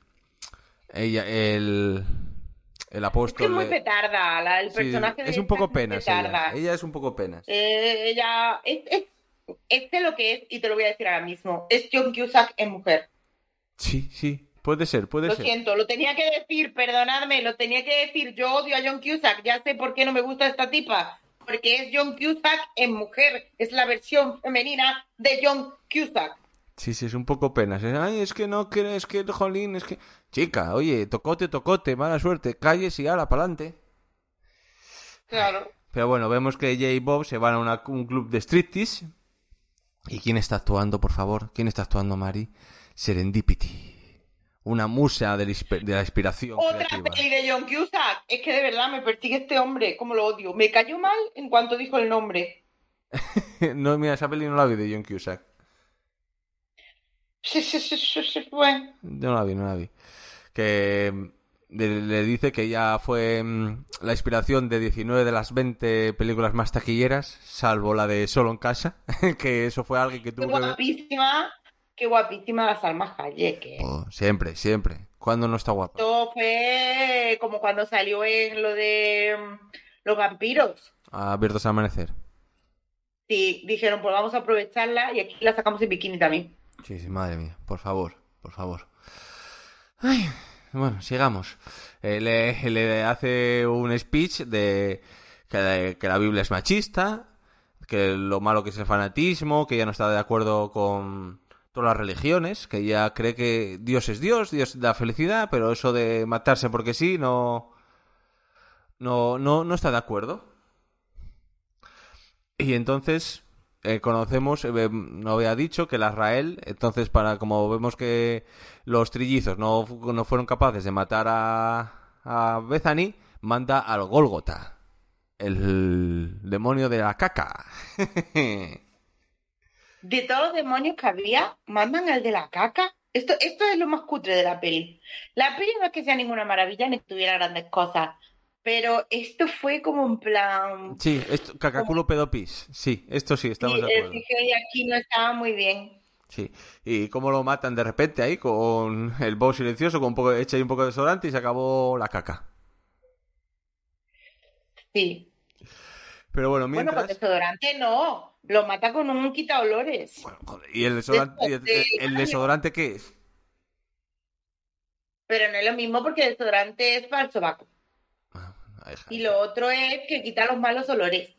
Ella, el, el Es que apóstol. es muy petarda, la, el Sí, personaje de es un poco penas petarda. ella. Ella es un poco penas. Eh, ella es, es, este lo que es, y te lo voy a decir ahora mismo, es John Cusack en mujer. Sí, sí, puede ser, puede Lo ser. siento, lo tenía que decir, perdonadme, lo tenía que decir. Yo odio a John Cusack, ya sé por qué no me gusta esta tipa. Porque es John Cusack en mujer, es la versión femenina de John Cusack. Sí, sí, es un poco penas. ¿eh? Ay, es que no crees que, jolín, es que... Chica, oye, tocote, tocote, mala suerte, calles y ala, pa'lante. Claro. Pero bueno, vemos que Jay y Bob se van a una- un club de striptease. ¿Y quién está actuando, por favor? ¿Quién está actuando, Mari? Serendipity. Una musa de la, inspiración Otra creativa. peli de John Cusack. Es que de verdad me persigue este hombre, como lo odio. Me cayó mal en cuanto dijo el nombre. no, mira, esa peli no la vi de John Cusack. Sí, sí, sí, sí, sí, bueno. No la vi, no la vi. Que le, dice que ya fue mm, la inspiración de 19 de las 20 películas más taquilleras, salvo la de Solo en Casa, que eso fue alguien que Qué tuvo que ver. guapísima, qué guapísima la Salma Hayek. eh. Oh, siempre, siempre. ¿Cuándo no está guapa? Esto fue como cuando salió en lo de mm, los vampiros. Abiertos al amanecer. Sí, dijeron, pues vamos a aprovecharla y aquí la sacamos en bikini también. Sí, sí, madre mía, por favor, por favor. Ay, bueno, sigamos. Eh, le, hace un speech de que, que la Biblia es machista, que lo malo que es el fanatismo, que ya no está de acuerdo con todas las religiones, que ya cree que Dios es Dios, Dios da felicidad, pero eso de matarse porque sí, no, no, no, no está de acuerdo. Y entonces eh, conocemos, eh, no había dicho que la Israel, entonces para como vemos que los trillizos no, no fueron capaces de matar a, a Bethany, manda al Gólgota, el demonio de la caca. De todos los demonios que había, mandan al de la caca. Esto, esto es lo más cutre de la peli. La peli no es que sea ninguna maravilla ni tuviera grandes cosas, pero esto fue como en plan... sí, esto, cacaculo pedopis. Sí, esto sí, estamos Sí, de el acuerdo. CGI aquí no estaba muy bien. Sí. Y cómo lo matan de repente ahí con el bow silencioso, con un poco, echa ahí un poco de desodorante y se acabó la caca. Sí. Pero bueno, Bueno, mientras... con desodorante no. Lo mata con un quita olores. Bueno, ¿Y el desodorante, el, el desodorante qué es? Pero no es lo mismo porque el desodorante es para el sobaco. Y lo otro es que quita los malos olores.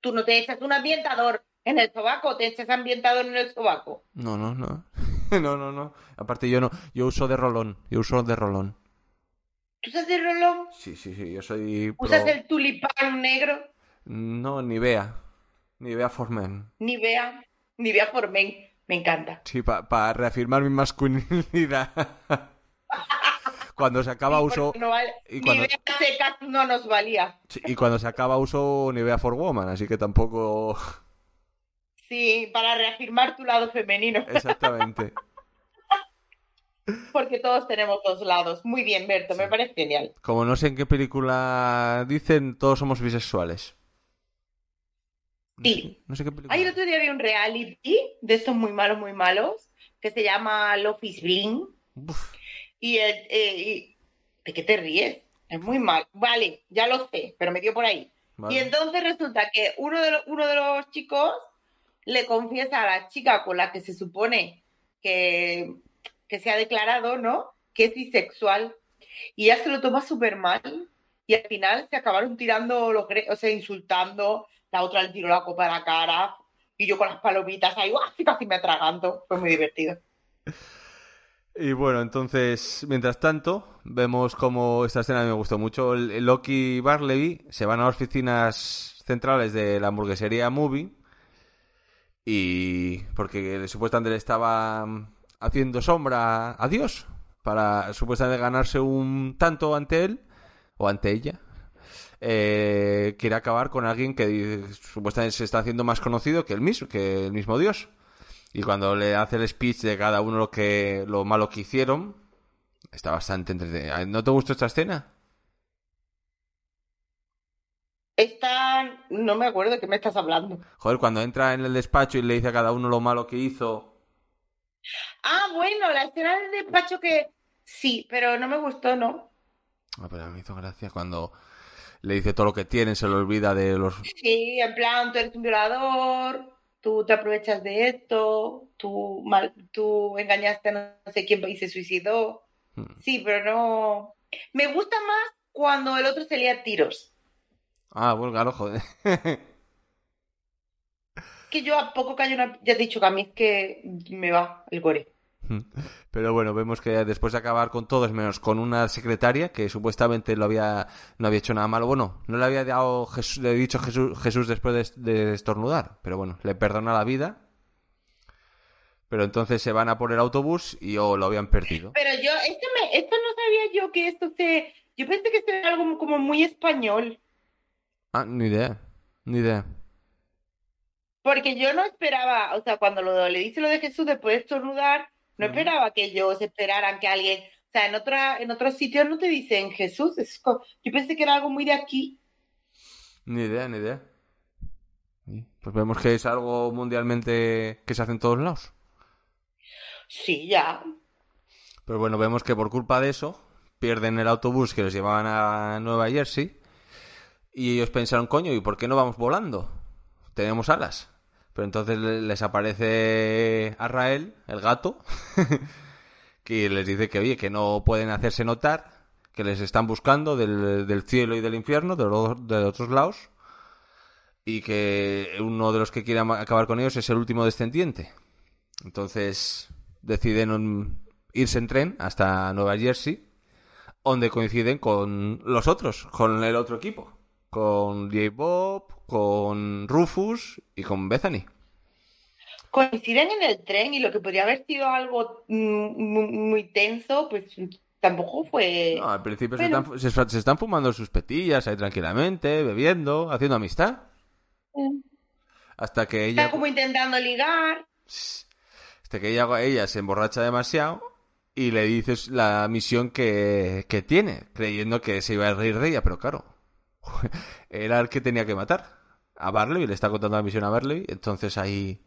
Tú no te echas un ambientador en el sobaco, te echas ambientador en el sobaco. No, no, no. No, no, no. Aparte yo no, yo uso de rolón, yo uso de rolón. ¿Tú usas el rolón? Sí, sí, sí, yo soy pro- ¿Usas el tulipán negro? No, ni vea. Ni vea Formen. Ni vea, ni vea por men. Me encanta. Sí, para reafirmar mi masculinidad. cuando se acaba Sí, uso no vale- y Ni cuando- vea secas no nos valía. sí, y cuando se acaba uso Nivea for Woman, así que tampoco Sí, para reafirmar tu lado femenino. exactamente. Porque todos tenemos dos lados. Muy bien, Berto, me parece genial. Como no sé en qué película dicen, todos somos bisexuales. No Sí. sé, no sé qué película. Ay, el otro día vi un reality de estos muy malos, muy malos, que se llama Love is Bling. Uf, Y, el- eh, y- ¿de qué te ríes? Es muy mal. Vale, ya lo sé, pero me dio por ahí. vale. Y entonces resulta que uno de, los, uno de los chicos le confiesa a la chica con la que se supone que, que se ha declarado, ¿no? Que es bisexual. Y ella se lo toma súper mal. Y al final se acabaron tirando los o sea, insultando. La otra le tiró la copa a la cara. Y yo con las palomitas ahí, ¡guau! casi me atraganto. Fue muy divertido. Y bueno, entonces, mientras tanto, vemos como esta escena me gustó mucho. Loki y Barley se van a las oficinas centrales de la hamburguesería Movie. Y porque supuestamente le estaba haciendo sombra a Dios para supuestamente ganarse un tanto ante él o ante ella. Eh, quiere acabar con alguien que supuestamente se está haciendo más conocido que el mismo, que el mismo Dios. Y cuando le hace el speech de cada uno lo que lo malo que hicieron, está bastante entretenido. ¿No te gustó esta escena? Esta, no me acuerdo de qué me estás hablando. Joder, cuando entra en el despacho y le dice a cada uno lo malo que hizo. Ah, bueno, la escena del despacho que sí, pero no me gustó, ¿no? Ah, pero me hizo gracia cuando le dice todo lo que tiene, se le olvida de los... Sí, en plan, tú eres un violador, tú te aprovechas de esto, tú, mal, tú engañaste a no sé quién y se suicidó. Hmm. Sí, pero no... Me gusta más cuando el otro se lía a tiros. Ah, bueno, claro, joder. Que yo a poco que haya una... Ya te he dicho que a mí es que me va el gore. Pero bueno, vemos que después de acabar con todos, menos con una secretaria que supuestamente lo había, no había hecho nada malo. Bueno, no le había dado Jesús, le había dicho Jesús, Jesús después de, de estornudar. Pero bueno, le perdona la vida. Pero entonces se van a por el autobús y oh, lo habían perdido. Pero yo, esto, me, esto no sabía yo que esto se... Yo pensé que esto era algo como muy español. Ah, ni idea. Ni idea. Porque yo no esperaba, o sea, cuando lo, le dice lo de Jesús después de estornudar, no esperaba que ellos esperaran que alguien, o sea, en otra, en otros sitios no te dicen Jesús, es co- yo pensé que era algo muy de aquí. Ni idea, ni idea. Pues vemos que es algo mundialmente que se hace en todos lados. Sí, ya. Pero bueno, vemos que por culpa de eso pierden el autobús que los llevaban a Nueva Jersey y ellos pensaron, coño, ¿y por qué no vamos volando? Tenemos alas. Pero entonces le- les aparece Arrael, el gato, que les dice que, oye, que no pueden hacerse notar, que les están buscando del, cielo y del infierno, de de otros lados, y que uno de los que quiere ama- acabar con ellos es el último descendiente. Entonces deciden irse en tren hasta Nueva Jersey, donde coinciden con los otros, con el otro equipo, con J. Bob, con Rufus y con Bethany. Coinciden en el tren y lo que podría haber sido algo mm, muy, muy tenso, pues tampoco fue... No, al principio se, Bueno. están, se, se están fumando sus petillas ahí tranquilamente, bebiendo, haciendo amistad, hasta que ella, Está como intentando ligar. hasta que ella, ella se emborracha demasiado y le dices la misión que, que tiene, creyendo que se iba a reír de ella, pero claro, era el que tenía que matar a Barley, le está contando la misión a Barley, entonces ahí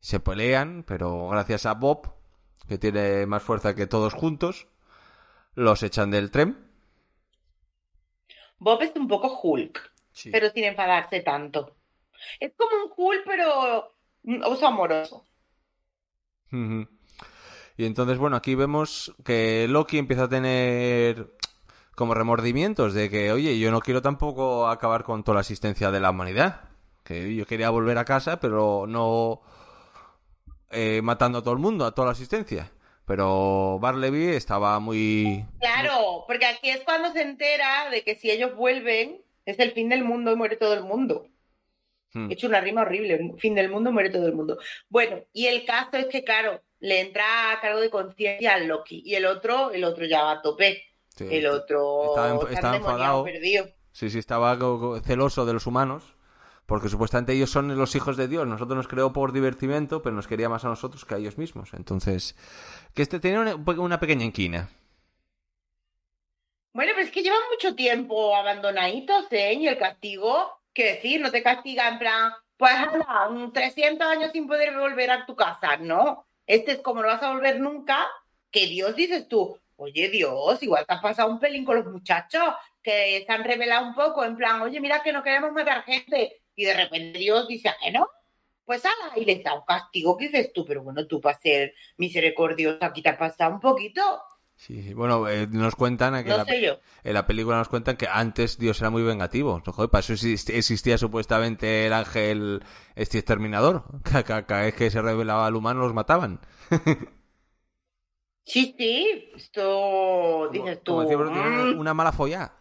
se pelean, pero gracias a Bob, que tiene más fuerza que todos juntos, los echan del tren. Bob es un poco Hulk, Sí. pero sin enfadarse tanto. Es como un Hulk, pero oso amoroso. Y entonces, bueno, aquí vemos que Loki empieza a tener como remordimientos de que, oye, yo no quiero tampoco acabar con toda la asistencia de la humanidad. Que yo quería volver a casa, pero no eh, matando a todo el mundo, a toda la asistencia. Pero Barleby estaba muy... Claro, porque aquí es cuando se entera de que si ellos vuelven, es el fin del mundo y muere todo el mundo. Hmm. He hecho una rima horrible, fin del mundo, muere todo el mundo. Bueno, y el caso es que, claro, le entra a cargo de conciencia al Loki y el otro, el otro ya va a tope. Sí, El otro estaba estaba enfadado. perdido. Sí, sí, estaba celoso de los humanos. Porque supuestamente ellos son los hijos de Dios. Nosotros nos creó por divertimento, pero nos quería más a nosotros que a ellos mismos. Entonces, que este tenía una, una pequeña inquina. Bueno, pero es que llevan mucho tiempo abandonaditos, ¿eh? Y el castigo, qué decir, no te castiga en plan, pues un 300 años sin poder volver a tu casa, no. Este es como no vas a volver nunca, que Dios dices tú, oye Dios, igual te has pasado un pelín con los muchachos, que se han revelado un poco, en plan, oye, mira que no queremos matar gente, y de repente Dios dice, ¿a que no? Pues hala, y les da un castigo, que dices tú, pero bueno, tú para ser misericordioso aquí te has pasado un poquito, Sí, sí. Bueno, eh, nos cuentan que no la- sé yo. en la película nos cuentan que antes Dios era muy vengativo. Joder, para eso exist- existía supuestamente el ángel este exterminador. Cada vez que se revelaba al humano los mataban. Sí, sí, esto dices tú. Como mm, una mala follá.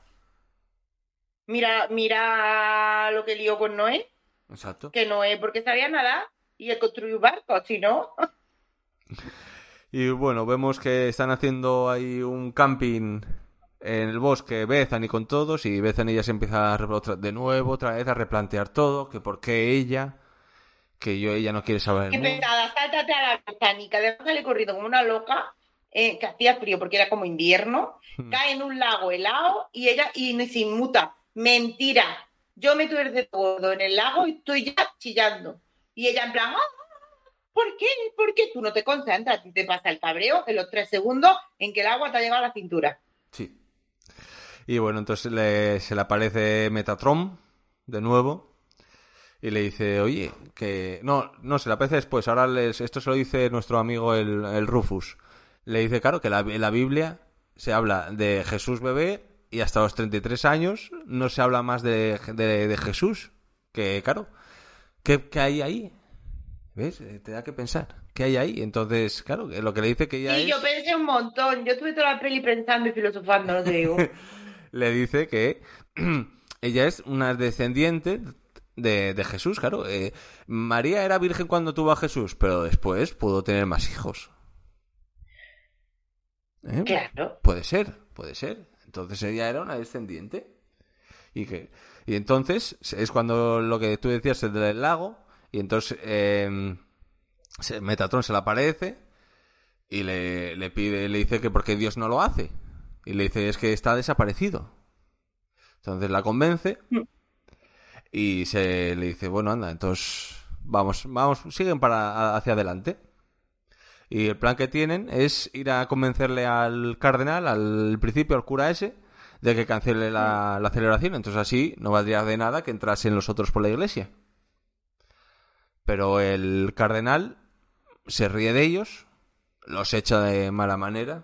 Mira, mira lo que lió con Noé, Exacto. que Noé porque sabía nada y él construyó barcos, si no. Y bueno, vemos que están haciendo ahí un camping en el bosque Bethany con todos y Bethany ya se empieza a otra- de nuevo otra vez a replantear todo, que por qué ella, que yo ella no quiere saber Qué pesada, sáltate a la botánica. Además sale corriendo como una loca, eh, que hacía frío porque era como invierno. Hmm. Cae en un lago helado y ella y se inmuta. Mentira. Yo me tuve de todo en el lago y estoy ya chillando. Y ella en plan, "Ah, ¿por qué? ¿Por qué? Tú no te concentras, ti te pasa el cabreo en los tres segundos en que el agua te ha llegado a la cintura. Sí. Y bueno, entonces le- se le aparece Metatron de nuevo y le dice, oye, que... No, no, se le aparece después. Ahora les... esto se lo dice nuestro amigo el, el Rufus. Le dice, claro, que la, en la Biblia se habla de Jesús bebé y hasta los 33 años no se habla más de, de, de Jesús. Que, claro, ¿qué, qué hay ahí? ¿Ves? Eh, Te da que pensar. ¿Qué hay ahí? Entonces, claro, lo que le dice que ella Sí, es... yo pensé un montón. Yo estuve toda la peli pensando y filosofando, no te digo. le dice que ella es una descendiente de, de Jesús, claro. Eh, María era virgen cuando tuvo a Jesús, pero después pudo tener más hijos. ¿Eh? Claro. Puede ser, puede ser. Entonces ella era una descendiente. Y que y entonces es cuando lo que tú decías el del lago y entonces eh, se- Metatron se le aparece y le, le pide le dice que por qué Dios no lo hace y le dice es que está desaparecido. Entonces la convence y se le dice bueno anda entonces vamos vamos siguen para hacia adelante. Y el plan que tienen es ir a convencerle al cardenal, al principio, al cura ese, de que cancele la, celebración. Entonces así no valdría de nada que entrasen los otros por la iglesia. Pero el cardenal se ríe de ellos, los echa de mala manera.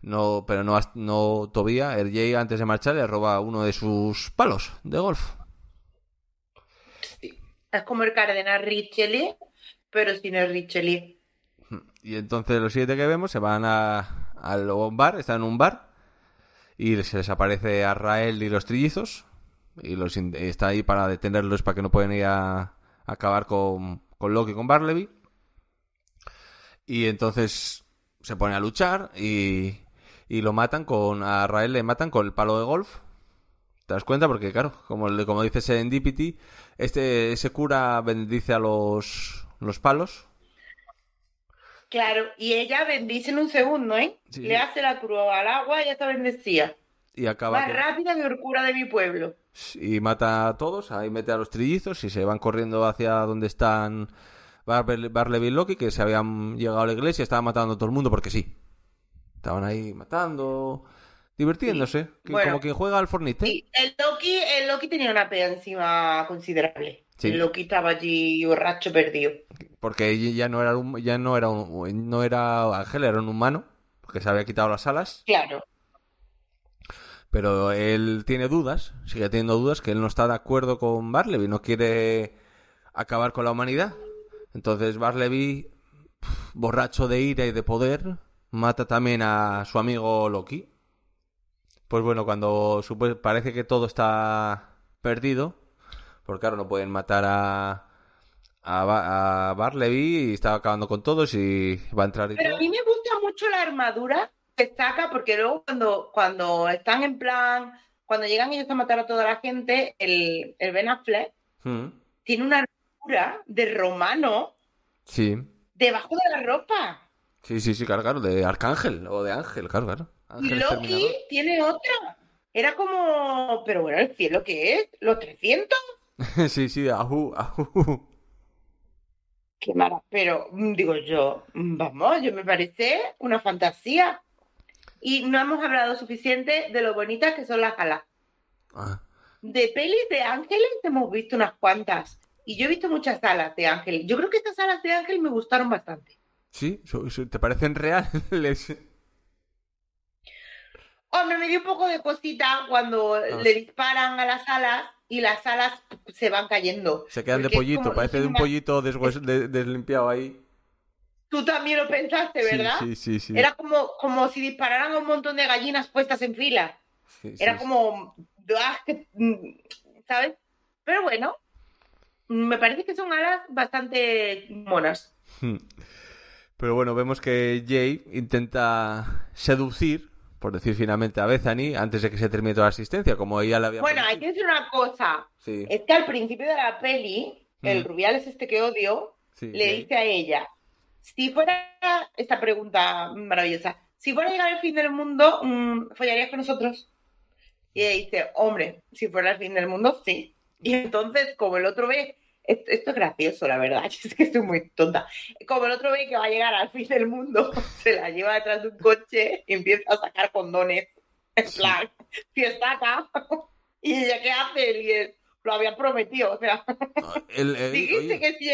No, pero no, no todavía. El Jay antes de marchar le roba uno de sus palos de golf. Es como el cardenal Richelieu, pero sin el Richelieu. Y entonces lo siguiente que vemos se van a, al bar, están en un bar y se les aparece a Rael y los trillizos y los está ahí para detenerlos para que no pueden ir a, acabar con, con Loki y con Barleby. Y entonces se pone a luchar y, y lo matan con a Rael le matan con el palo de golf. ¿Te das cuenta? Porque claro, como, como dice Serendipity, este ese cura bendice a los los palos Claro, y ella bendice en un segundo, ¿eh? Sí, Le hace la cruz al agua y ya está bendecida. y acaba Más con- rápida que el cura de mi pueblo. y mata a todos, ahí mete a los trillizos y se van corriendo hacia donde están Barleby y Loki, que se habían llegado a la iglesia, estaban matando a todo el mundo porque sí. Estaban ahí matando, divirtiéndose, que- Bueno. como quien juega al Fornite. Sí, el Loki, el Loki tenía una pega encima considerable. Sí. El Loki estaba allí borracho perdido. Porque ya no era un, ya no era un, no era Ángel, era un humano, porque se había quitado las alas, Claro. pero él tiene dudas, sigue teniendo dudas que él no está de acuerdo con Barleby, no quiere acabar con la humanidad. Entonces Barleby, borracho de ira y de poder, mata también a su amigo Loki. Pues bueno, cuando parece que todo está perdido, porque claro, no pueden matar a, a, a Barleby y está acabando con todos y va a entrar y Pero todo. a mí me gusta mucho la armadura que saca, porque luego cuando, cuando están en plan, cuando llegan ellos a matar a toda la gente, el, el Ben Affleck Mm, tiene una armadura de romano Sí, debajo de la ropa. Sí, sí, sí, claro, claro, de Arcángel o de Ángel, claro, claro. Y Ángel Loki tiene otra. Era como, pero bueno, el cielo que es, los 300. sí, sí, ajú, ajú. Qué mala. Pero mm, digo yo, mm, vamos, yo me parece una fantasía. Y no hemos hablado suficiente de lo bonitas que son las alas. Ah, De pelis de ángeles hemos visto unas cuantas. Y yo he visto muchas alas de ángel. Yo creo que estas alas de ángel me gustaron bastante. Sí, ¿te parecen reales? Hombre, me dio un poco de cosita cuando le disparan a las alas y las alas se van cayendo. Se quedan de pollito, parece de un pollito deshues- de- deslimpiado ahí. Tú también lo pensaste, ¿verdad? Sí, sí, sí. Era como, como si dispararan a un montón de gallinas puestas en fila. Sí, Era sí. como, ¡ah! ¿sabes? Pero bueno, me parece que son alas bastante monas. Pero bueno, vemos que Jay intenta seducir, por decir finalmente, a Bethany antes de que se termine toda la asistencia, como ella le había Bueno, hay que decir una cosa. Sí, Es que al principio de la peli, el Mm. Rubiales este que odio, sí, le Jay. dice a ella, si fuera esta pregunta maravillosa, si fuera a llegar el fin del mundo, mm, ¿follarías con nosotros? Y ella dice, hombre, si fuera el fin del mundo, sí. Y entonces, como el otro ve, esto, esto es gracioso, la verdad, es que estoy muy tonta. Como el otro ve que va a llegar al fin del mundo, se la lleva detrás de un coche y empieza a sacar condones. En plan, fiestaca. Y ella, ¿qué hace? Y él, lo había prometido, o sea, El- el- dijiste oye, que sí.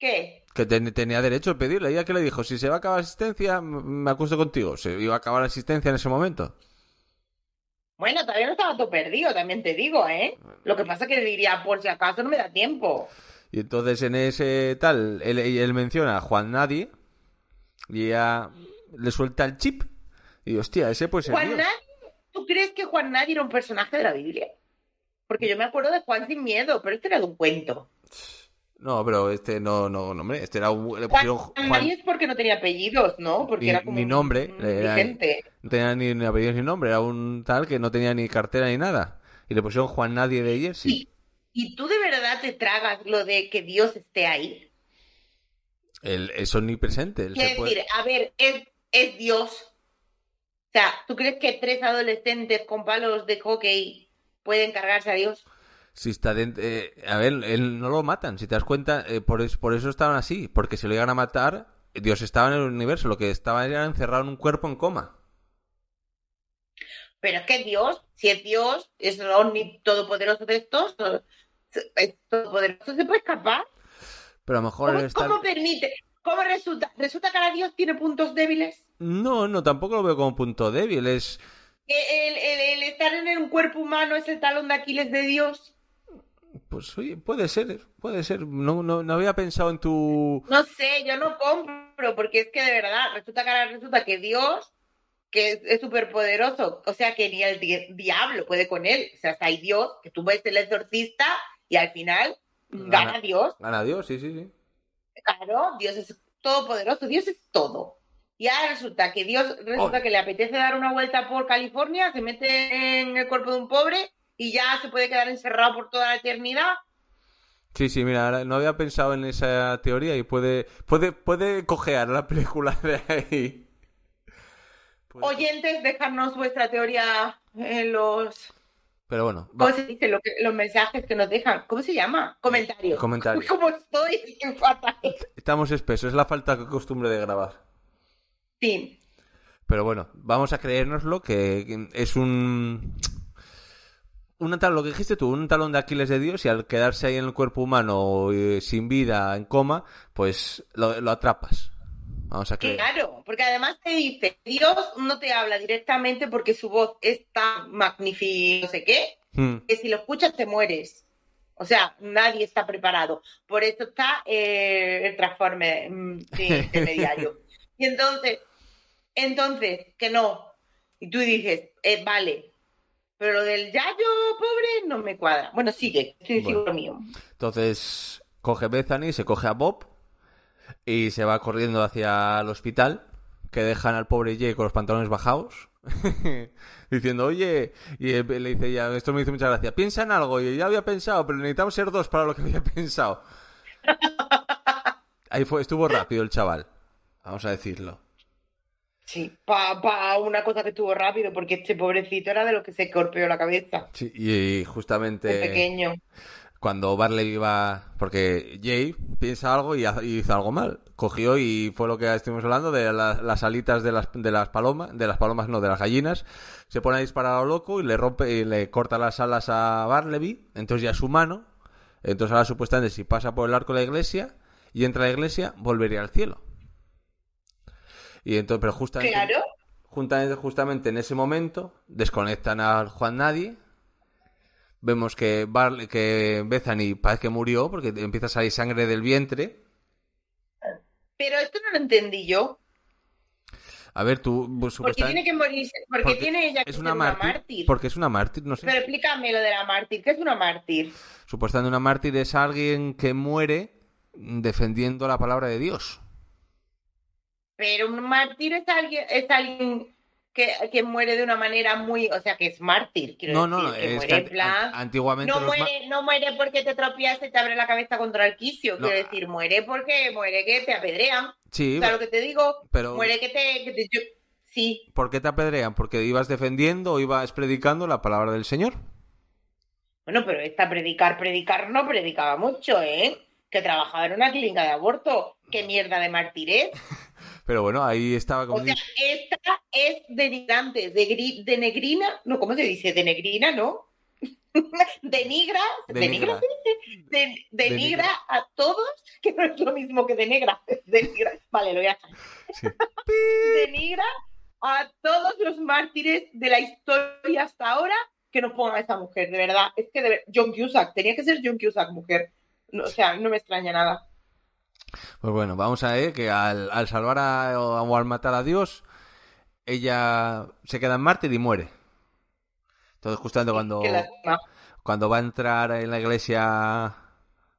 ¿Qué? que ten- tenía derecho a pedirle. Ella que le dijo, si se va a acabar la asistencia, me acuesto contigo. Se iba a acabar la asistencia en ese momento. Bueno, todavía no estaba todo perdido, también te digo, ¿eh? Lo que pasa es que diría, por si acaso no me da tiempo. Y entonces en ese tal, él, él menciona a Juan Nadie y ella le suelta el chip. Y hostia, ese pues Juan Dios. Nadie, ¿tú crees que Juan Nadie era un personaje de la Biblia? Porque yo me acuerdo de Juan sin miedo, pero este era de un cuento. No, pero este no, no, no, hombre, este era un, le Juan, pusieron Juan, Nadie es porque no tenía apellidos, ¿no? Porque Ni- era como ni nombre, un era- no tenía ni, ni apellidos ni nombre, era un tal que no tenía ni cartera ni nada. Y le pusieron Juan Nadie de Jersey. Y, y tú de verdad te tragas lo de que Dios esté ahí. Él es omnipresente. Quiero puede- decir, a ver, es, es Dios. O sea, ¿tú crees que tres adolescentes con palos de hockey pueden cargarse a Dios? Si está dent- eh, a ver, él no lo matan, si te das cuenta, eh, por, es- por eso estaban así, porque si lo llegan a matar, Dios estaba en el universo, lo que estaba era encerrado en un cuerpo en coma. Pero es que Dios, si es Dios, es el omni todopoderoso de estos, es todopoderoso, se puede escapar. Pero a lo mejor ¿Cómo, está... cómo permite? ¿Cómo resulta? ¿Resulta que ahora Dios tiene puntos débiles? No, no, tampoco lo veo como punto débil, es... ¿Que el, el- el estar en un cuerpo humano es el talón de Aquiles de Dios? Pues oye, puede ser, puede ser. No, no, no había pensado en tu... No sé, yo no compro, porque es que de verdad, resulta que ahora resulta que Dios, que es súper poderoso, o sea que ni el di- diablo puede con él. O sea, hasta hay Dios, que tú ves el exorcista y al final Gana. gana Dios. Gana Dios, sí, sí, sí. Claro, Dios es todopoderoso, Dios es todo. Y ahora resulta que Dios resulta Oh. que le apetece dar una vuelta por California, se mete en el cuerpo de un pobre y ya se puede quedar encerrado por toda la eternidad. Sí, sí, mira, no había pensado en esa teoría y puede, puede, puede cojear la película de ahí. Puede- Oyentes, dejadnos vuestra teoría en los Pero bueno, va- ¿Cómo se dice? Lo que- los mensajes que nos dejan. ¿Cómo se llama? Comentarios. Comentarios. ¿Cómo estoy? Estamos espesos, es la falta de costumbre de grabar. Sí. Pero bueno, vamos a creérnoslo que es un... Un tal, lo que dijiste tú, un talón de Aquiles de Dios y al quedarse ahí en el cuerpo humano eh, sin vida, en coma, pues lo, lo atrapas. Vamos a creer. Claro, porque además te dice, Dios no te habla directamente porque su voz es tan magnífica, no sé qué, Hmm. que si lo escuchas te mueres. O sea, nadie está preparado. Por eso está eh, el transforme mm, sí, intermediario. Y entonces, entonces, que no. Y tú dices, eh, vale, pero lo del yayo pobre no me cuadra. Bueno, sigue, estoy Bueno. seguro mío. Entonces coge Bethany, se coge a Bob y se va corriendo hacia el hospital, que dejan al pobre Jay con los pantalones bajados, diciendo, oye, y le dice ya, esto me hizo mucha gracia, piensa en algo, y ya había pensado, pero necesitamos ser dos para lo que había pensado. Ahí fue, estuvo rápido el chaval, vamos a decirlo. Sí, para una cosa que estuvo rápido, porque este pobrecito era de los que se golpeó la cabeza. Sí, y De justamente pequeño. cuando Barley iba, porque Jay piensa algo y, hizo algo mal. Cogió y fue lo que estuvimos hablando de la- las alitas de las, de las palomas, de las palomas no, de las gallinas. Se pone a disparar a lo loco y le rompe y le corta las alas a Barleby. Entonces ya es humano. Entonces ahora supuestamente si pasa por el arco de la iglesia y entra a la iglesia, volvería al cielo. Y entonces, pero justamente, Claro. justamente, justamente en ese momento desconectan al Juan Nadie. Vemos que, Barley, que Bethany parece que murió porque empieza a salir sangre del vientre. Pero esto no lo entendí yo. A ver, tú pues, ¿Por qué supuestamente- tiene que morirse? ¿Por qué porque tiene ella que es ser una una mártir, mártir? Porque es una mártir, no sé. Pero explícame lo de la mártir. ¿Qué es una mártir? Supuestamente una mártir es alguien que muere defendiendo la palabra de Dios. Pero un mártir es alguien, es alguien que, que muere de una manera muy, o sea, que es mártir, quiero No, no, decir, no, que es muere en plan... an- antiguamente No muere, no muere porque te tropiezas y te abre la cabeza contra el quicio. No, Quiero decir, muere porque muere que te apedrean. Sí, O sea, lo que te digo, pero- muere que te... que te- yo- sí, ¿por qué te apedrean? Porque ibas defendiendo o ibas predicando la palabra del Señor. bueno, pero esta predicar, predicar no predicaba mucho, ¿eh? Que trabajaba en una clínica de aborto. ¿Qué mierda de mártires? Pero bueno, ahí estaba como... O sea, esta es denigrante, de, gri- de negrina, no, ¿cómo se dice? De negrina, ¿no? denigra, Denigra. De- denigra a todos, que no es lo mismo que denegra, denigra, vale, lo voy a hacer. Sí. Denigra a todos los mártires de la historia hasta ahora que nos pongan a esta mujer, de verdad. Es que de John Cusack, tenía que ser John Cusack, mujer. No, o sea, no me extraña nada. Pues bueno, vamos a ver que al, al salvar a, o al matar a Dios, ella se queda en mártir y muere. Entonces, justamente cuando, cuando va a entrar en la iglesia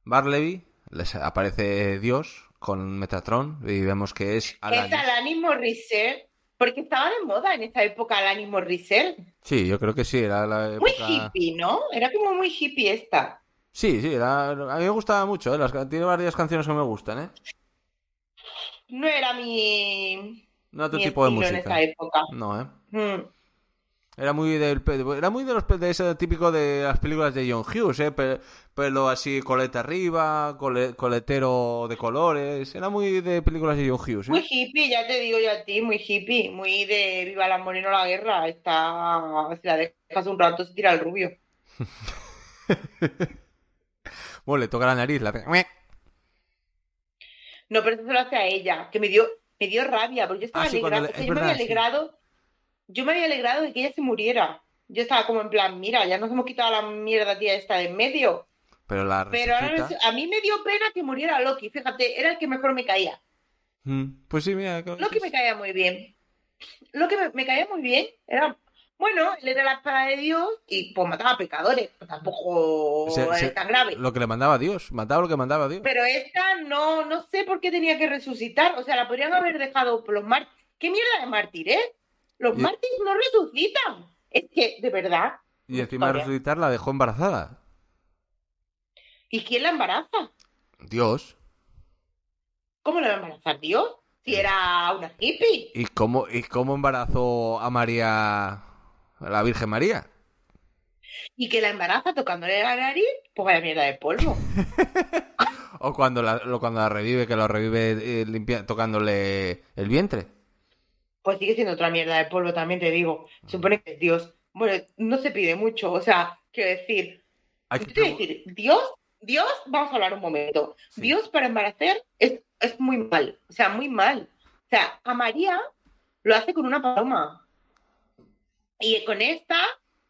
Barleby, les aparece Dios con Metatron y vemos que es Es Alanis. Alanis Morissette, porque estaba de moda en esa época Alanis Morissette. Sí, yo creo que sí, era la Muy hippie, ¿no? Era como muy hippie esta. Sí, sí, era... a mí me gustaba mucho, ¿eh? Las... tiene varias canciones que me gustan, ¿eh? No era mi, No tu mi tipo de estilo en música. esa época. No, ¿eh? Mm. Era muy del era muy de los de ese típico de las películas de John Hughes, ¿eh? Pe- pelo así coleta arriba, cole- coletero de colores, era muy de películas de John Hughes, ¿eh? Muy hippie, ya te digo yo a ti, muy hippie, muy de viva el amor y no la guerra. Está, si la dejas un rato se tira el rubio. Bueno, le toca la nariz, la No, pero eso se lo hace a ella, que me dio, me dio rabia, porque yo estaba Ah, sí, cuando alegrada, le- o sea, es yo me había sí. alegrado, yo me había alegrado de que ella se muriera. Yo estaba como en plan, mira, ya nos hemos quitado la mierda tía esta de en medio. pero la Pero ahora a mí me dio pena que muriera Loki, fíjate, era el que mejor me caía. Mm, Pues sí, mira, que Loki me caía muy bien. Loki me, me caía muy bien, era, bueno, él era la espada de Dios y pues mataba a pecadores, pues tampoco Se- es se- tan grave. lo que le mandaba Dios, mataba lo que mandaba Dios. Pero esta no, no sé por qué tenía que resucitar. O sea, la podrían haber dejado por los mártires. ¿Qué mierda de mártir, eh? Los Y- mártires no resucitan. Es que, de verdad. Y encima de resucitar la dejó embarazada. ¿Y quién la embaraza? Dios. ¿Cómo la va a embarazar Dios? Si era una hippie. ¿Y cómo, ¿Y cómo embarazó a María, a la Virgen María? Y que la embaraza tocándole la nariz, pues vaya mierda de polvo. O cuando la, cuando la revive, que lo revive eh, limpia- tocándole el vientre. Pues sigue siendo otra mierda de polvo, también te digo. Se supone que es Dios. Bueno, no se pide mucho. O sea, quiero decir, Hay que decir, Dios, Dios, vamos a hablar un momento. Sí. Dios para embarazar es, es muy mal, o sea, muy mal. O sea, a María lo hace con una paloma. Y con esta,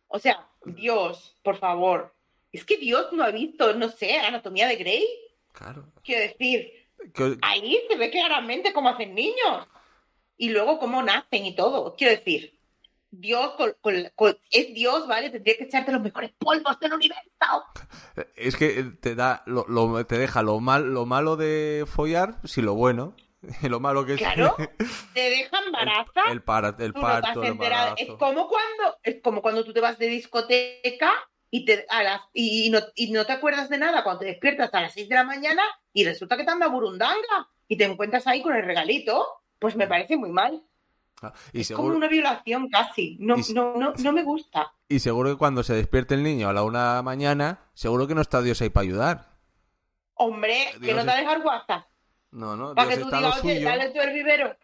o sea, Dios, por favor. Es que Dios no ha visto, no sé, anatomía de Grey. Claro. Quiero decir, ahí se ve claramente cómo hacen niños. Y luego cómo nacen y todo. Quiero decir, Dios con- con- con- es Dios, ¿vale? Tendría que echarte los mejores polvos del universo. Es que te da lo, lo- te deja lo mal lo malo de follar, si lo bueno, lo malo que es Claro, te deja embarazada. el, el no has parto, el enterado. Es como cuando, es como cuando tú te vas de discoteca y te a las, y, no, y no te acuerdas de nada cuando te despiertas a las 6 de la mañana y resulta que te anda burundanga y te encuentras ahí con el regalito. Pues me parece muy mal. Ah, Y es como una violación casi. No, y no, no, no me gusta. y seguro que cuando se despierte el niño a la una de la mañana, seguro que no está Dios ahí para ayudar. Hombre, que Dios no te es- dejar WhatsApp. No, no, Para Dios que tú está digas, oye, suyo. dale tú el vivero.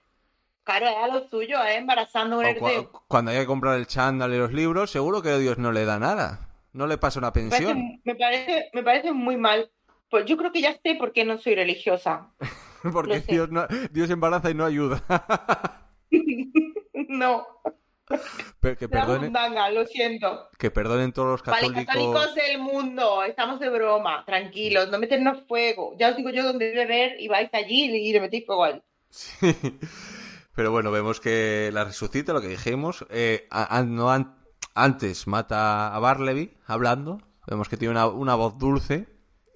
Claro, es a lo suyo, ¿eh? embarazando un cua- cuando haya que comprar el chándal y los libros, seguro que Dios no le da nada. No le pasa una Me parece, pensión. me parece, me parece muy mal. Pues yo creo que ya sé por qué no soy religiosa. Porque. Dios, no- Dios embaraza y no ayuda. No, Pero que perdonen, burundanga, lo siento. que perdonen todos los Vale, católicos. católicos del mundo, estamos de broma, tranquilos, no meternos fuego. Ya os digo yo dónde beber y vais allí y le metéis fuego ahí. Sí. Pero bueno, vemos que la resucita, lo que dijimos. Eh, a- a- no an- antes mata a Barleby hablando. Vemos que tiene una, una voz dulce.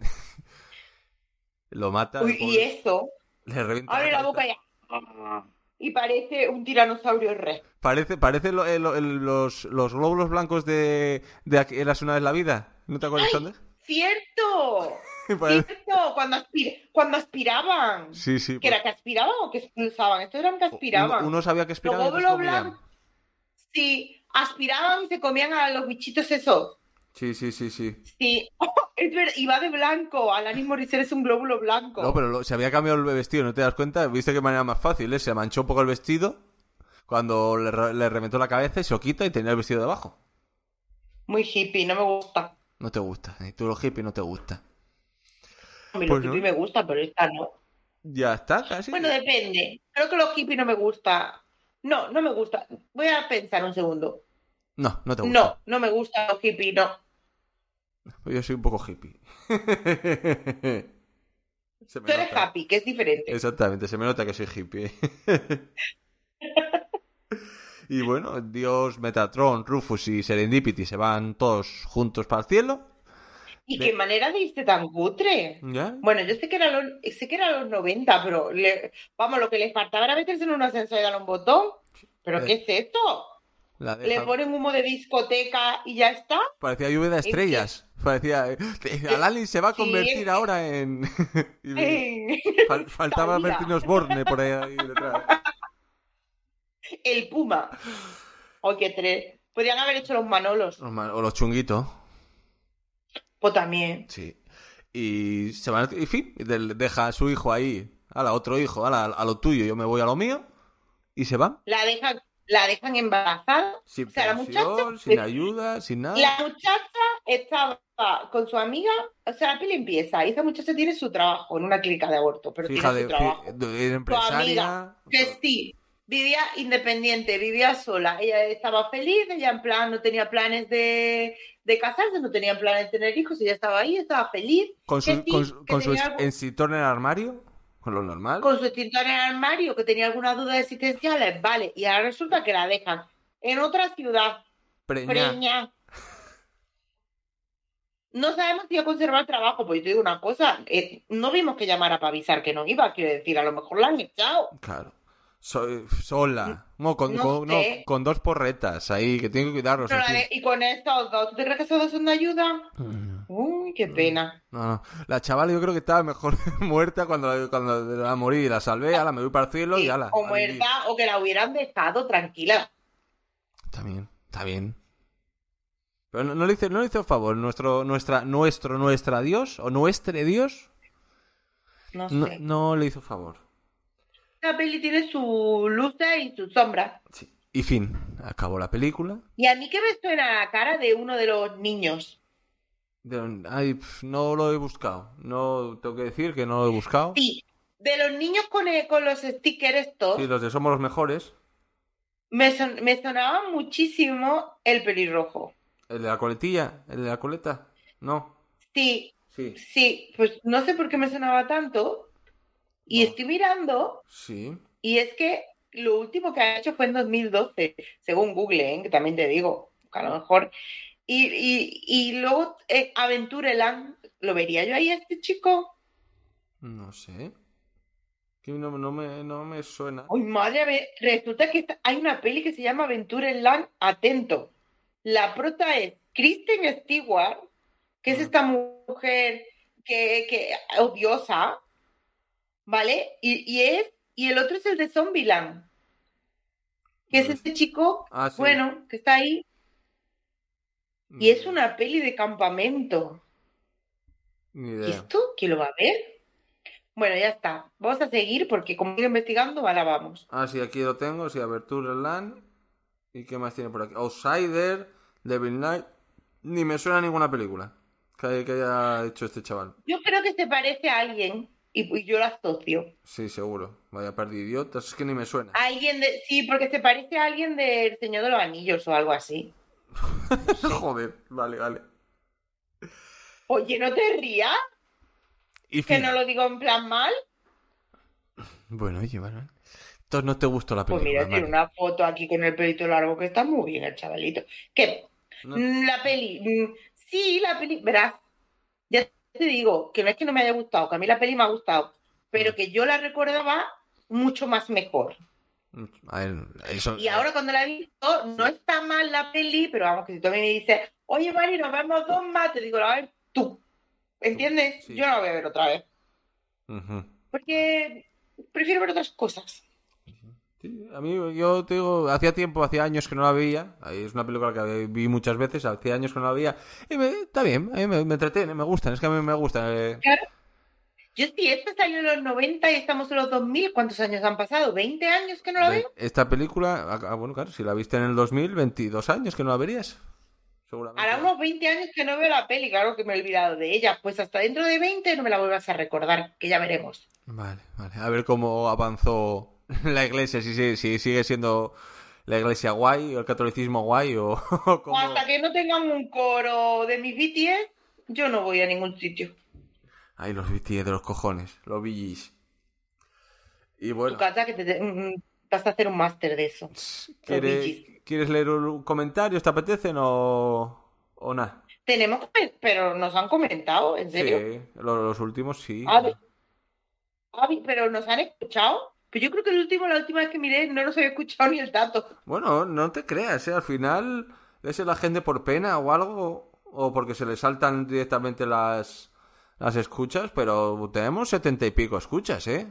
Lo mata. Uy, y eso, le revienta abre la boca ya. Y parece un tiranosaurio rex. Parece, parece lo- el- los, los glóbulos blancos de, de aquí- Eras una vez la vida. ¿No te acuerdas, Sander? ¡Cierto! ¡Cierto! Cuando, aspir- cuando aspiraban. Sí, sí. ¿Que era que aspiraban o que expulsaban? Estos eran que aspiraban. Uno, uno sabía que Los aspiraba y otros glóbulos blancos. Sí, aspiraban y se comían a los bichitos esos. Sí, sí, sí, sí. Sí, es verdad, y va de blanco. Alanis Morissette es un glóbulo blanco. No, pero lo- se había cambiado el vestido, ¿no te das cuenta? ¿Viste qué manera más fácil? ¿eh? Se manchó un poco el vestido cuando le, le reventó la cabeza y se lo quita y tenía el vestido debajo. Muy hippie, no me gusta. No te gusta. Y tú los hippies no te gusta. A mí Pues los no. hippies me gustan, pero esta no. Ya está, casi. Bueno, depende. Creo que los hippies no me gusta. No, no me gusta. Voy a pensar un segundo. No, no te gusta. No, no me gustan los hippies, no. Yo soy un poco hippie. Tú eres nota. happy, que es diferente. Exactamente, se me nota que soy hippie. y bueno, Dios, Metatron, Rufus y Serendipity se van todos juntos para el cielo. ¿Y de- qué manera de irse tan cutre? ¿Ya? Bueno, yo sé que era los, sé que era los 90, pero le- vamos, lo que les faltaba era meterse en un ascensor y darle un botón. ¿Pero Eh, qué es esto? La Le ponen humo de discoteca y ya está. Parecía lluvia de estrellas. Parecía. eh, Aladdin se va a Sí. convertir ahora en. fal- faltaba Sabía. Bertín Osborne por ahí, ahí detrás. El Puma. O qué tres. Podrían haber hecho los Manolos. Los ma- O los chunguitos. Pues también. Sí. Y se van. En fin, de- deja a su hijo ahí. A la otro hijo, a lo tuyo, yo me voy a lo mío. Y se van. La dejan, la dejan embarazada. Sin O sea, la muchacha- sin ayuda, sin nada. La muchacha estaba con su amiga. O sea, la peli empieza. Y esa muchacha tiene su trabajo en una clínica de aborto. Pero Hija tiene de, su trabajo. fi- de- de empresaria. Que sí. Vivía independiente, vivía sola. Ella estaba feliz, ella en plan no tenía planes de, de casarse, no tenía planes de tener hijos, ella estaba ahí, estaba feliz. Con su, sí, con, su- con su tenía en el armario. Con lo normal. con su extintor en el armario, que tenía algunas dudas existenciales, vale, y ahora resulta que la dejan en otra ciudad, Preña. preña. No sabemos si va a conservar el trabajo, pues yo te digo una cosa, eh, no vimos que llamara para avisar que no iba, quiero decir, a lo mejor la han echado. Claro. So- sola. No, con, No con- no, sé. con dos porretas ahí, que tienen que cuidarlos. Pero y con estos dos, ¿tú te crees que esos dos son de ayuda? Uy, qué pena. No, no. La chavala yo creo que estaba mejor muerta cuando, cuando la morí. La salvé, ala, me voy para el cielo y Sí, ala. o muerta, o que la hubieran dejado tranquila. Está bien, está bien. Pero no, no le hice, no le hizo favor nuestro, nuestra, nuestro, nuestra Dios o nuestro Dios. No sé. No, no le hizo favor. La peli tiene su luces y sus sombras. Sí. Y fin, acabó la película. Y a mí que me suena la cara de uno de los niños. Ay, pf, no lo he buscado. No tengo que decir que no lo he buscado. Sí, de los niños con, el- con los stickers estos, Sí, los de Somos los Mejores. me, son- me sonaba muchísimo el pelirrojo. ¿El de la coletilla? ¿El de la coleta? No. Sí, Sí. sí, pues no sé por qué me sonaba tanto. Y No. estoy mirando, Sí. y es que lo último que ha hecho fue en 2012, según Google, ¿eh? que también te digo, que a lo mejor. Y, y, y luego eh, Aventureland, ¿lo vería yo ahí a este chico? No sé. Que no, no me, no me suena. ¡Ay, madre! Resulta que hay una peli que se llama Aventureland, atento. La prota es Kristen Stewart, que es esta mujer que, que odiosa, ¿vale? Y, y es, y el otro es el de Zombieland, que es este chico, Ah, sí. bueno, que está ahí, y es una peli de campamento. ¿Y esto? ¿Quién lo va a ver? Bueno, ya está. Vamos a seguir porque como sigo investigando, ahora vamos. Ah, sí, aquí lo tengo. Sí, Abertura Land. ¿Y qué más tiene por aquí? Outsider, Devil Knight. Ni me suena ninguna película que, haya hecho este chaval. Yo creo que se parece a alguien y yo lo asocio. Sí, seguro. Vaya par de idiotas. Es que ni me suena. Alguien de... Sí, porque se parece a alguien del Señor de los Anillos o algo así. Joder, vale, vale. Oye, no te rías, Y que no lo digo en plan mal. Bueno, oye, bueno. Entonces no te gustó la Pues película. mira, tiene una foto aquí con el pelito largo que está muy bien el chavalito. Que No. mm, la peli, mm, sí, la peli, verás, ya te te digo que no es que no me haya gustado, que a mí la peli me ha gustado, pero que yo la recordaba mucho más mejor. A ver, eso- Y ahora cuando la he visto, no está mal la peli, pero vamos, que si tú a mí me dices, oye Mari, nos vemos dos más, te digo, a ver, tú. ¿Entiendes? Sí. Yo no la voy a ver otra vez. Porque prefiero ver otras cosas. Sí, a mí, yo te digo, hacía tiempo, hacía años que no la veía. Es una película que vi muchas veces, hacía años que no la veía. Y me- está bien, a mí me, me entretiene, me gustan, es que a mí me gustan. eh. Yo sí, esta salió en los 90 y estamos en los 2000. ¿Cuántos años han pasado? ¿20 años que no la veo? Esta película, ah, ah, bueno, claro, si la viste en el 2000, 22 años que no la verías. Seguramente. Hará unos 20 años que no veo la peli, claro que me he olvidado de ella. Pues hasta dentro de 20 no me la vuelvas a recordar, que ya veremos. Vale, vale. A ver cómo avanzó la iglesia, si, si, si sigue siendo la iglesia guay o el catolicismo guay o, o cómo- Hasta que no tengan un coro de mis BTS, yo no voy a ningún sitio. Ay, los BTS de los cojones, los BGs. Y bueno, Tu casa que te, te- mm, vas a hacer un máster de eso. ¿quieres. ¿quieres leer un comentario? ¿Te apetecen o, o nada? Tenemos, pero nos han comentado, ¿en serio? Sí, lo- los, últimos sí. A ver. Ah, vi- pero nos han escuchado. Pero yo creo que el último, la última vez que miré, no nos había escuchado ni el dato. Bueno, no te creas, ¿eh? Al final es la gente por pena o algo, o porque se le saltan directamente las, las escuchas, pero tenemos setenta y pico escuchas, ¿eh?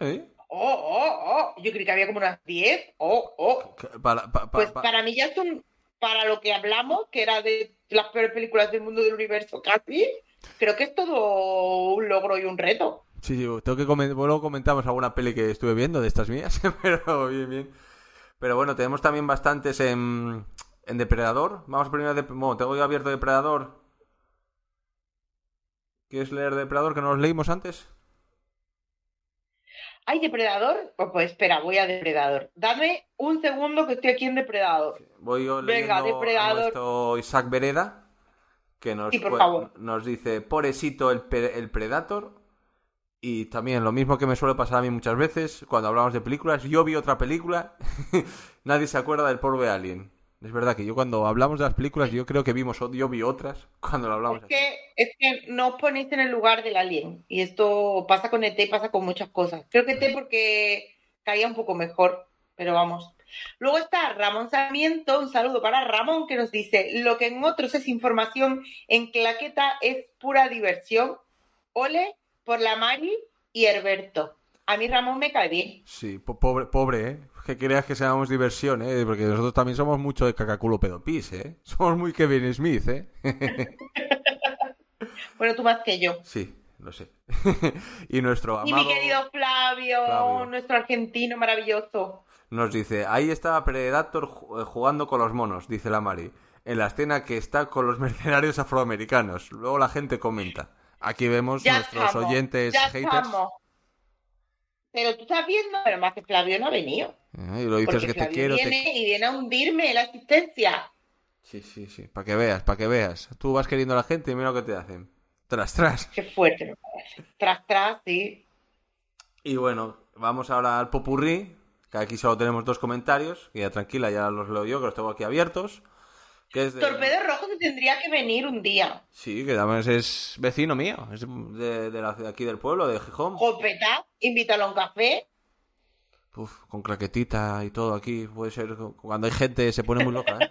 ¿Eh? Oh, oh, oh. Yo creí que había como unas 10. Oh, oh. Que- Para, pa- pa- Pues pa- para mí ya es un. Para lo que hablamos, que era de las peores películas del mundo del universo casi, creo que es todo un logro y un reto. Sí, sí, tengo que comen- luego comentamos alguna peli que estuve viendo de estas mías, pero bien, bien. Pero bueno, tenemos también bastantes en, en Depredador. Vamos primero de... Bueno, tengo yo abierto Depredador. ¿Quieres leer Depredador que no los leímos antes? ¿Hay depredador? Pues, pues espera, voy a depredador. Dame un segundo que estoy aquí en depredador. Voy yo Venga, a Depredador. nuestro Isaac Vereda, que nos, Sí, por cue- favor. nos dice, pobrecito el, el Predator. Y también lo mismo que me suele pasar a mí muchas veces cuando hablamos de películas. Yo vi otra película, nadie se acuerda del pobre Alien. Es verdad que yo cuando hablamos de las películas, yo creo que vimos, yo vi otras cuando lo hablamos. Es que, es que no os ponéis en el lugar del alien. Y esto pasa con ET y pasa con muchas cosas. Creo que ET porque caía un poco mejor, pero vamos. Luego está Ramón Sarmiento, un saludo para Ramón que nos dice, lo que en otros es información, en Claqueta es pura diversión. Ole por la Mari y Herberto. A mí Ramón me cae bien. Sí, po- pobre, pobre, ¿eh? Que creas que seamos diversión, ¿eh? Porque nosotros también somos mucho de cacaculo pedopis, ¿eh? Somos muy Kevin Smith, ¿eh? Bueno, tú más que yo. Sí, lo sé. y nuestro Y amado mi querido Flavio, Flavio. nuestro argentino maravilloso. nos dice, ahí estaba Predator eh, jugando con los monos, dice la Mari, en la escena que está con los mercenarios afroamericanos. Luego la gente comenta. Aquí vemos Ya nuestros estamos, oyentes ya haters. estamos. Pero tú estás viendo, pero más que Flavio no ha venido. Eh, y lo dices que te quiero. te- y viene a hundirme la asistencia. Sí, sí, sí. Para que veas, para que veas. Tú vas queriendo a la gente y mira lo que te hacen. Tras, tras. Qué fuerte me parece. Tras, tras, sí. Y bueno, vamos ahora al popurrí, que aquí solo tenemos dos comentarios, que ya tranquila, ya los leo yo, que los tengo aquí abiertos. Que es de... Torpedo Rojo se tendría que venir un día. Sí, que además es vecino mío, es de, de la- de aquí del pueblo, de Gijón. Jopeta, invítalo a un café. Uf, con claquetita y todo aquí, puede ser, cuando hay gente se pone muy loca, ¿eh?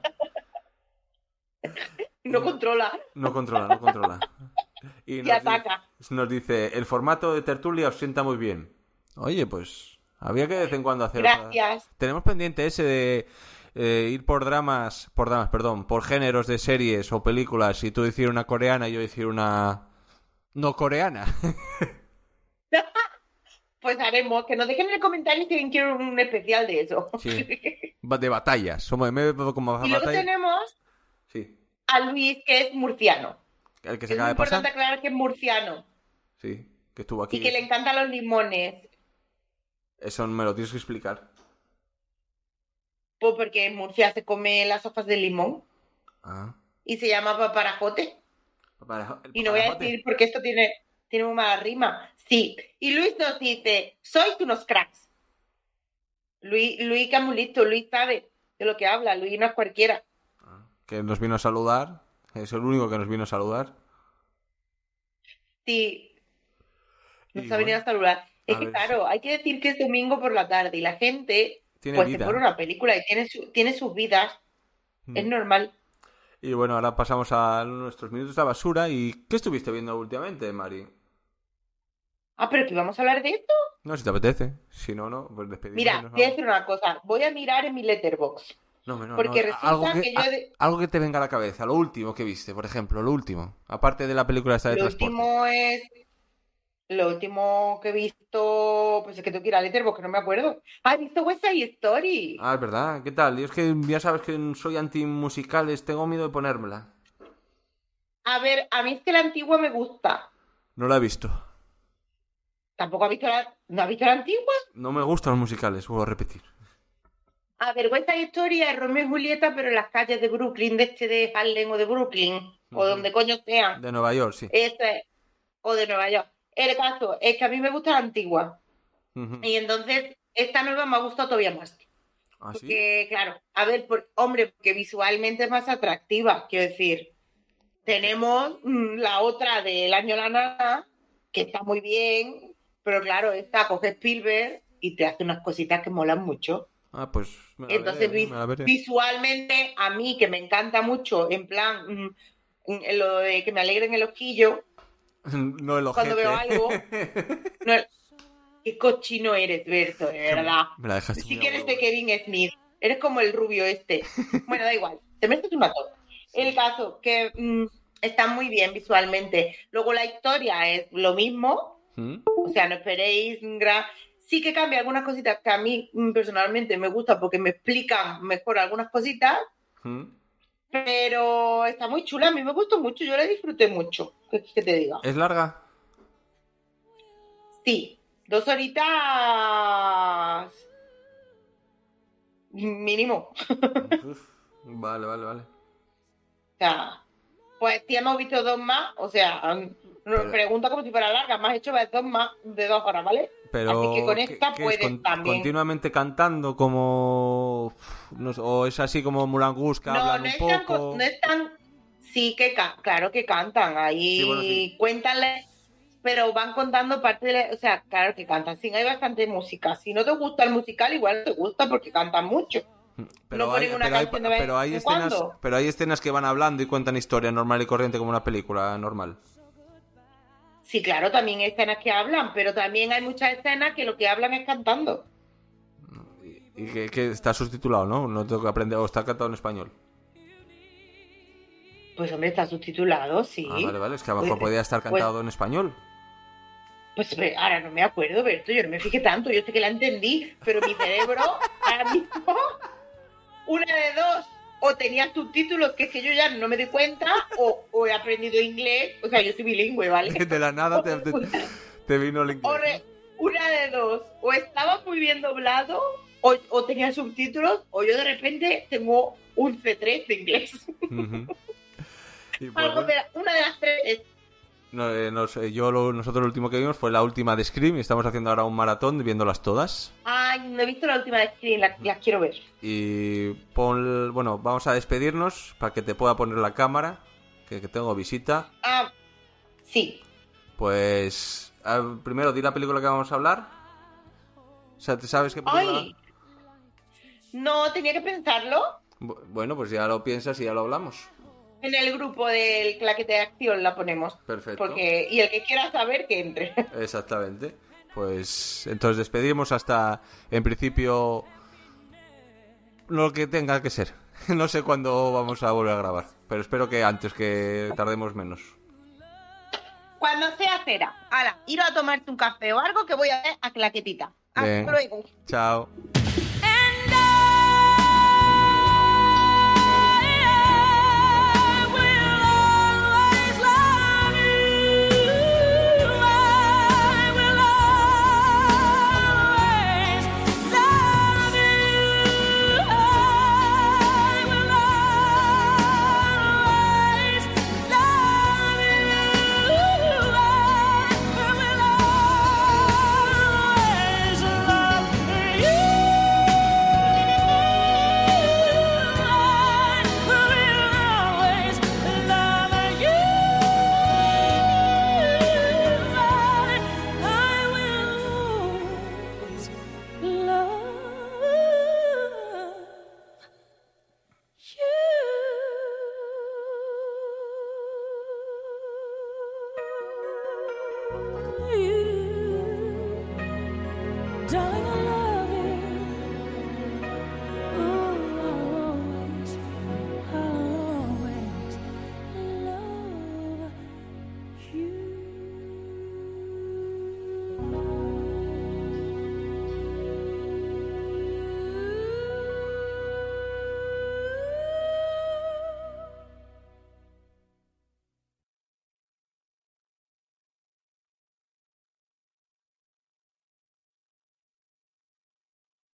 No controla No controla, no controla. Y nos, ataca. nos dice, el formato de tertulia os sienta muy bien. Oye, pues, había que de vez en cuando hacer... Gracias. Tenemos pendiente ese de eh, ir por dramas, por dramas, perdón, por géneros de series o películas y tú decir una coreana y yo decir una no coreana. Pues haremos, que nos dejen en el comentario si alguien quiere un especial de eso. Sí. De batallas. Somos de como y luego batalla. tenemos Sí. a Luis, que es murciano. El que se Es acaba de pasar. importante aclarar que es murciano Sí, que estuvo aquí. y que le encantan los limones. Eso me lo tienes que explicar. Pues porque en Murcia se come las hojas de limón Ah. y se llama paparajote. Para- el Y no voy a decir porque esto tiene, tiene muy mala rima. Sí. Y Luis nos dice, sois unos cracks. Luis, Luis Camulito, Luis sabe de lo que habla, Luis no es cualquiera. Que nos vino a saludar. Es el único que nos vino a saludar. Sí. Nos Y ha venido bueno, a saludar. Es a que ver claro, hay que decir que es domingo por la tarde y la gente Tiene pues se pone una película y tiene, su- tiene sus vidas. Es Mm. normal. Y bueno, ahora pasamos a nuestros minutos de basura. ¿Y qué estuviste viendo últimamente, Mari? Ah, pero que vamos a hablar de esto. No, si te apetece. Si no, no, pues despedimos. Mira, voy a decir una cosa. Voy a mirar en mi letterbox. No, no, porque no, resulta algo que, que yo de- algo que te venga a la cabeza, lo último que viste, por ejemplo, lo último. Aparte de la película esta de Lo transporte. último es. Lo último que he visto. Pues es que tengo que ir a letterbox, que no me acuerdo. Ah, he visto West Side Story. Ah, es verdad. ¿Qué tal? Yo es que ya sabes que soy anti-musicales, tengo miedo de ponérmela. A ver, a mí es que la antigua me gusta. No la he visto. Tampoco ha visto la. ¿No ha visto la antigua? No me gustan los musicales, vuelvo a repetir. A ver, West Side Story es Romeo y Julieta, pero en las calles de Brooklyn, de este de Harlem o de Brooklyn, o donde coño sean. De Nueva York, sí. Ese, o de Nueva York. El caso es que a mí me gusta la antigua. Y entonces, esta nueva me ha gustado todavía más. ¿Ah, sí? Porque, claro, a ver, por, hombre, porque visualmente es más atractiva, quiero decir. Tenemos mm, la otra del año La Nana, que está muy bien, pero claro, esta coge Spielberg y te hace unas cositas que molan mucho. Ah, pues me la Entonces, veré, me la veré. visualmente, a mí que me encanta mucho, en plan, mm, lo de que me alegren el ojillo, No el ojete. cuando veo algo, no, qué cochino eres, Berto, de verdad. Me la dejaste Sí que eres de Kevin Smith. Eres como el rubio este. Bueno, da igual. Te metes una cosa. El caso, que mm, está muy bien visualmente. Luego la historia es lo mismo. ¿Mm? O sea, no esperéis gran... Sí que cambia algunas cositas que a mí personalmente me gustan porque me explican mejor algunas cositas. ¿Mm? Pero está muy chula. A mí me gustó mucho. Yo la disfruté mucho. ¿Qué quieres que te diga? ¿Es larga? Sí. Dos horitas... Mínimo. Uf, Vale, vale, vale. O sea, pues si hemos visto dos más, o sea, nos Pero- pregunta como si fuera larga, has hecho dos más de dos horas, ¿vale? Pero Así que con ¿qué- esta qué es? puedes Con- también. continuamente cantando como no o es así como Mulan Gus que No, hablan no un tan, poco co- no es tan... Sí que, claro que cantan, ahí Sí, bueno, sí. cuéntale, pero van contando parte de la... O sea, claro que cantan, sí, hay bastante música. Si no te gusta el musical, igual te gusta porque cantan mucho. pero no hay, ponen una pero hay- canción de vez pero hay en escenas cuando. pero hay escenas que van hablando y cuentan historia normal y corriente como una película normal Sí, claro, también hay escenas que hablan, pero también hay muchas escenas que lo que hablan es cantando. y que, que está subtitulado no no tengo que aprender o está cantado en español Pues hombre, está subtitulado, sí. ah vale vale es que a lo mejor Pues- podía estar pues- cantado en español Pues ahora no me acuerdo, Berto, yo no me fijé tanto, yo sé que la entendí, pero mi cerebro ahora mismo, una de dos, o tenía subtítulos que es que yo ya no me doy cuenta, o, o he aprendido inglés, o sea, yo soy bilingüe, ¿vale? de la nada te, te- te vino el inglés re- una de dos, o estaba muy bien doblado, o, o tenía subtítulos, o yo de repente tengo un C3 de inglés. pues, Algo bueno. de- una de las tres es No, eh, no sé, yo lo- nosotros lo último que vimos fue la última de Scream y estamos haciendo ahora un maratón viéndolas todas. Ay, no he visto la última de Screen, la, las quiero ver. Y pon, bueno, vamos a despedirnos para que te pueda poner la cámara, que, que tengo visita. Ah, sí. Pues primero di la película que vamos a hablar. O sea, ¿te sabes qué película? Ay. No, tenía que pensarlo Bu- Bueno, pues ya lo piensas y ya lo hablamos. En el grupo del claquete de acción la ponemos. Perfecto. Porque, y el que quiera saber que entre. Exactamente. Pues entonces despedimos hasta, en principio, lo que tenga que ser. No sé cuándo vamos a volver a grabar, pero espero que antes, que tardemos menos. Cuando sea cera. Ahora, ir a tomarte un café o algo que voy a ver a claquetita. Hasta Bien. luego. Chao.